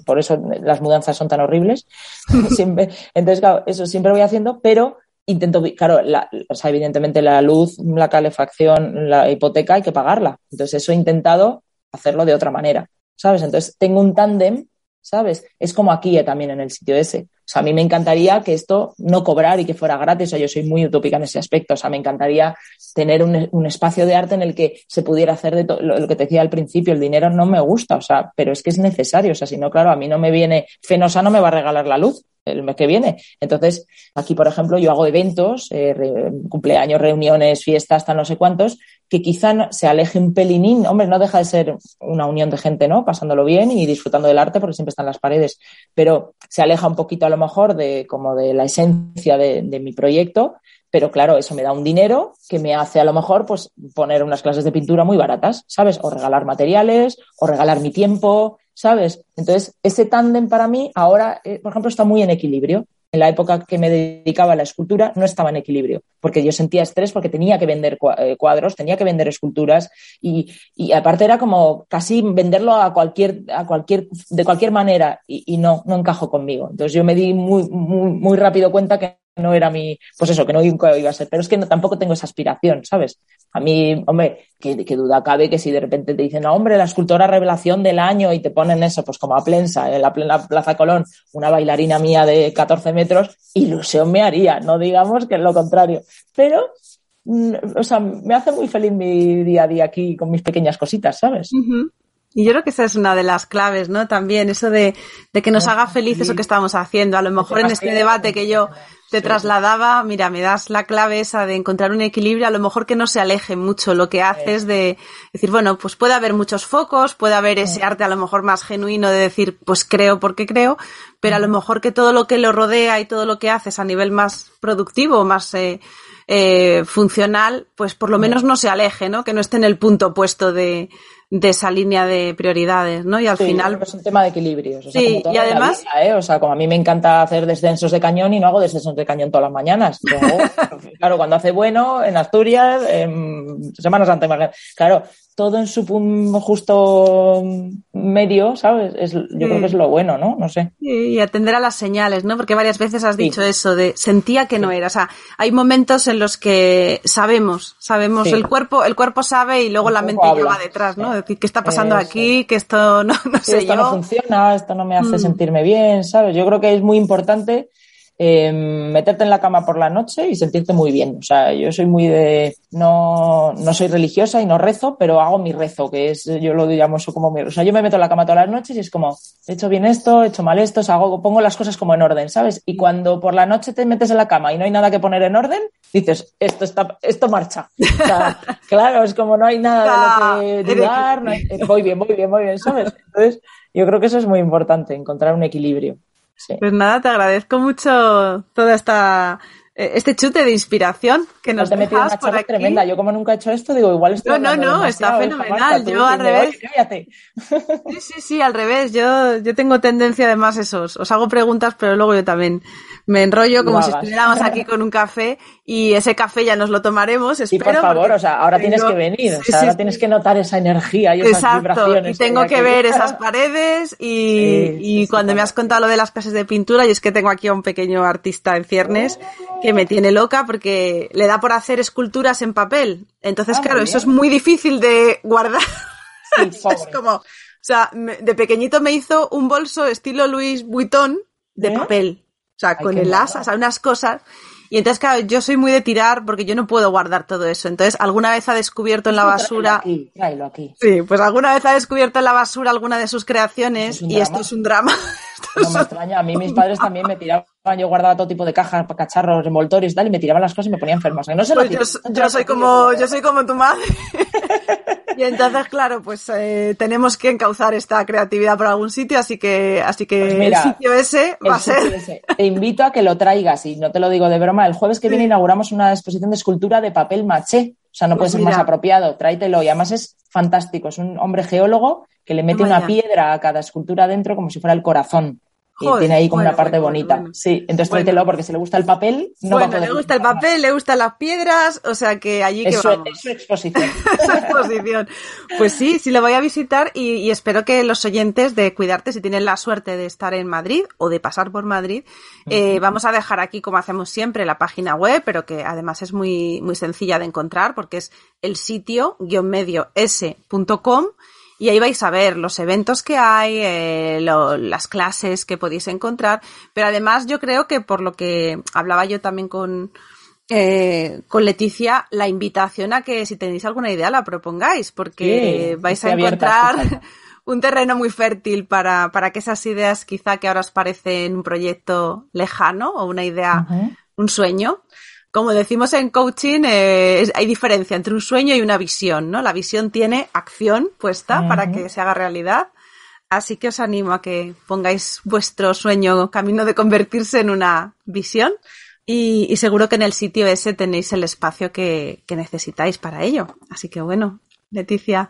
por eso las mudanzas son tan horribles. siempre, entonces, claro, eso siempre voy haciendo, pero intento, claro, la, o sea, evidentemente la luz, la calefacción, la hipoteca hay que pagarla. Entonces, eso he intentado hacerlo de otra manera, ¿sabes? Entonces, tengo un tándem, ¿sabes? Es como aquí eh, también en el sitio ese. O sea, a mí me encantaría que esto no cobrar y que fuera gratis. O sea, yo soy muy utópica en ese aspecto. O sea, me encantaría tener un, espacio de arte en el que se pudiera hacer de lo, lo, que te decía al principio. El dinero no me gusta, o sea, pero es que es necesario. O sea, si no, claro, a mí no me viene, Fenosa no me va a regalar la luz el mes que viene. Entonces, aquí, por ejemplo, yo hago eventos, eh, cumpleaños, reuniones, fiestas, hasta no sé cuántos, que quizá se aleje un pelinín. Hombre, no deja de ser una unión de gente, ¿no? Pasándolo bien y disfrutando del arte porque siempre están las paredes. Pero se aleja un poquito a lo mejor de como de la esencia de, de mi proyecto. Pero claro, eso me da un dinero que me hace a lo mejor pues poner unas clases de pintura muy baratas, ¿sabes? O regalar materiales, o regalar mi tiempo, ¿sabes? Entonces, ese tándem para mí ahora, eh, por ejemplo, está muy en equilibrio. en la época que me dedicaba a la escultura, no estaba en equilibrio, porque yo sentía estrés porque tenía que vender eh, cuadros, tenía que vender esculturas y, y aparte era como casi venderlo a cualquier, a cualquier, de cualquier manera y, y no, no encajó conmigo. Entonces yo me di muy, muy, muy rápido cuenta que no era mi, pues eso, que no nunca iba a ser, pero es que no, tampoco tengo esa aspiración, ¿sabes? A mí, hombre, qué, duda cabe que si de repente te dicen, no, hombre, la escultora revelación del año y te ponen eso, pues como a plensa, en la plena Plaza Colón, una bailarina mía de 14 metros, ilusión me haría, no digamos que es lo contrario. Pero, mm, o sea, me hace muy feliz mi día a día aquí con mis pequeñas cositas, ¿sabes? Y yo creo que esa es una de las claves, ¿no? También eso de, de que nos haga feliz eso que estamos haciendo. A lo mejor en este debate que yo te trasladaba, mira, me das la clave esa de encontrar un equilibrio, a lo mejor que no se aleje mucho. Lo que haces de decir, bueno, pues puede haber muchos focos, puede haber ese arte a lo mejor más genuino de decir, pues creo porque creo, pero a lo mejor que todo lo que lo rodea y todo lo que haces a nivel más productivo, más eh, eh, funcional, pues por lo menos no se aleje, ¿no? Que no esté en el punto opuesto de, de esa línea de prioridades, ¿no? Y al final. Es un tema de equilibrios. O sea, sí, y además. ¿eh? O sea, como a mí me encanta hacer descensos de cañón y no hago descensos de cañón todas las mañanas. claro, cuando hace bueno, en Asturias, en Semana Santa, claro, todo en su justo medio, ¿sabes? Es, yo creo que es lo bueno, ¿no? No sé. Y atender a las señales, ¿no? Porque varias veces has dicho eso de sentía que no era. O sea, hay momentos en los que sabemos, sabemos, el cuerpo, el cuerpo sabe y luego la mente lleva detrás, ¿no? Decir, ¿qué está pasando aquí? Que esto no, no sé esto no funciona, esto no me hace mm. sentirme bien, ¿sabes? Yo creo que es muy importante eh, meterte en la cama por la noche y sentirte muy bien. O sea, yo soy muy de, no, no soy religiosa y no rezo, pero hago mi rezo, que es, yo lo llamo eso como mi, o sea, yo me meto en la cama todas las noches y es como, he hecho bien esto, he hecho mal esto, o sea, hago, pongo las cosas como en orden, ¿sabes? Y cuando por la noche te metes en la cama y no hay nada que poner en orden, dices, esto está, esto marcha. O sea, claro, es como no hay nada de lo que dudar, no hay, voy bien, voy bien, voy bien, ¿sabes? Entonces, yo creo que eso es muy importante, encontrar un equilibrio. Pues nada, te agradezco mucho toda esta eh, este chute de inspiración que nos te dejas una por aquí. tremenda. Yo como nunca he hecho esto, digo, igual estoy No, no, no, está fenomenal. yo al revés. Sí, sí, sí, al revés. Yo, yo tengo tendencia además esos. Os hago preguntas, pero luego yo también me enrollo como si estuviéramos aquí con un café y ese café ya nos lo tomaremos. Espero, y por favor, o sea, ahora tienes que venir, o sea, ahora tienes que notar esa energía y esas Exacto, vibraciones. Y tengo que, ver esas paredes y, y cuando me has contado lo de las clases de pintura, y es que tengo aquí a un pequeño artista en ciernes que me tiene loca porque le da por hacer esculturas en papel. Entonces, ah, claro, eso es muy difícil de guardar. es como, o sea, de pequeñito me hizo un bolso estilo Louis Vuitton de papel. O sea, con el asa, o sea, unas cosas. Y entonces, claro, yo soy muy de tirar porque yo no puedo guardar todo eso. Entonces, alguna vez ha descubierto en la basura. Aquí, tráelo aquí. Sí, pues alguna vez ha descubierto en la basura alguna de sus creaciones y esto es un drama. no me extraña. A mí mis padres también me tiraban. Yo guardaba todo tipo de cajas, cacharros, envoltorios y tal, y me tiraban las cosas y me ponía enferma. no pues yo, soy como, yo soy como tu madre. Y entonces, claro, pues eh, tenemos que encauzar esta creatividad por algún sitio, así que, así que pues el sitio ese va a ser. Te invito a que lo traigas, y no te lo digo de broma. El jueves que viene inauguramos una exposición de escultura de papel maché. O sea, no puede pues ser más apropiado. Tráetelo. Y además es fantástico. Es un hombre geólogo que le mete una piedra a cada escultura dentro como si fuera el corazón y tiene ahí como una parte bonita. Sí, entonces tráetelo porque si le gusta el papel, no bueno, le gusta el papel, le gustan las piedras, o sea que allí que vamos. Es su exposición. su exposición. Pues sí, sí lo voy a visitar y, espero que los oyentes de Cuidarte, si tienen la suerte de estar en Madrid o de pasar por Madrid, eh, vamos a dejar aquí, como hacemos siempre, la página web, pero que además es muy, muy sencilla de encontrar porque es el sitio guion medio s.com y ahí vais a ver los eventos que hay, eh, las clases que podéis encontrar, pero además yo creo que por lo que hablaba yo también con, eh, con Leticia, la invitación a que si tenéis alguna idea la propongáis, porque vais a encontrar un terreno muy fértil para, para que esas ideas quizá que ahora os parecen un proyecto lejano o una idea, un sueño, como decimos en coaching, eh, hay diferencia entre un sueño y una visión, ¿no? La visión tiene acción puesta para que se haga realidad. Así que os animo a que pongáis vuestro sueño camino de convertirse en una visión y, seguro que en el sitio ese tenéis el espacio que, necesitáis para ello. Así que bueno, Leticia,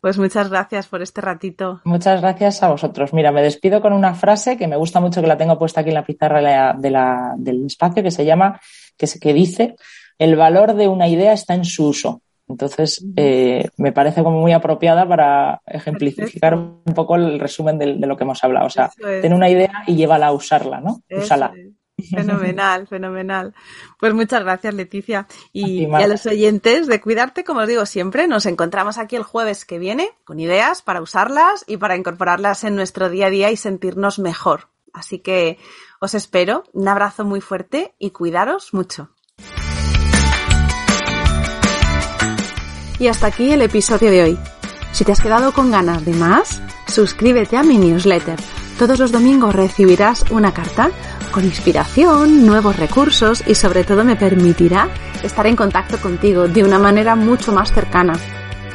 Pues muchas gracias por este ratito. Muchas gracias a vosotros. Mira, me despido con una frase que me gusta mucho, que la tengo puesta aquí en la pizarra de la, del espacio, que se llama, que, que dice, el valor de una idea está en su uso. Entonces, eh, me parece como muy apropiada para ejemplificar un poco el resumen de, lo que hemos hablado. O sea, ten una idea y llévala a usarla, ¿no? Úsala. Fenomenal, fenomenal. Pues muchas gracias, Leticia. Y, a los oyentes de Cuidarte, como os digo siempre, nos encontramos aquí el jueves que viene con ideas para usarlas y para incorporarlas en nuestro día a día y sentirnos mejor. Así que os espero. Un abrazo muy fuerte y cuidaros mucho. Y hasta aquí el episodio de hoy. Si te has quedado con ganas de más, suscríbete a mi newsletter. Todos los domingos recibirás una carta con inspiración, nuevos recursos y sobre todo me permitirá estar en contacto contigo de una manera mucho más cercana.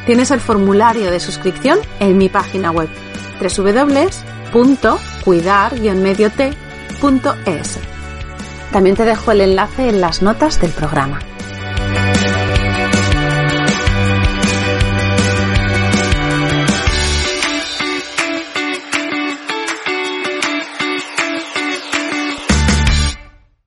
Tienes el formulario de suscripción en mi página web www.cuidar-mediote.es. También te dejo el enlace en las notas del programa.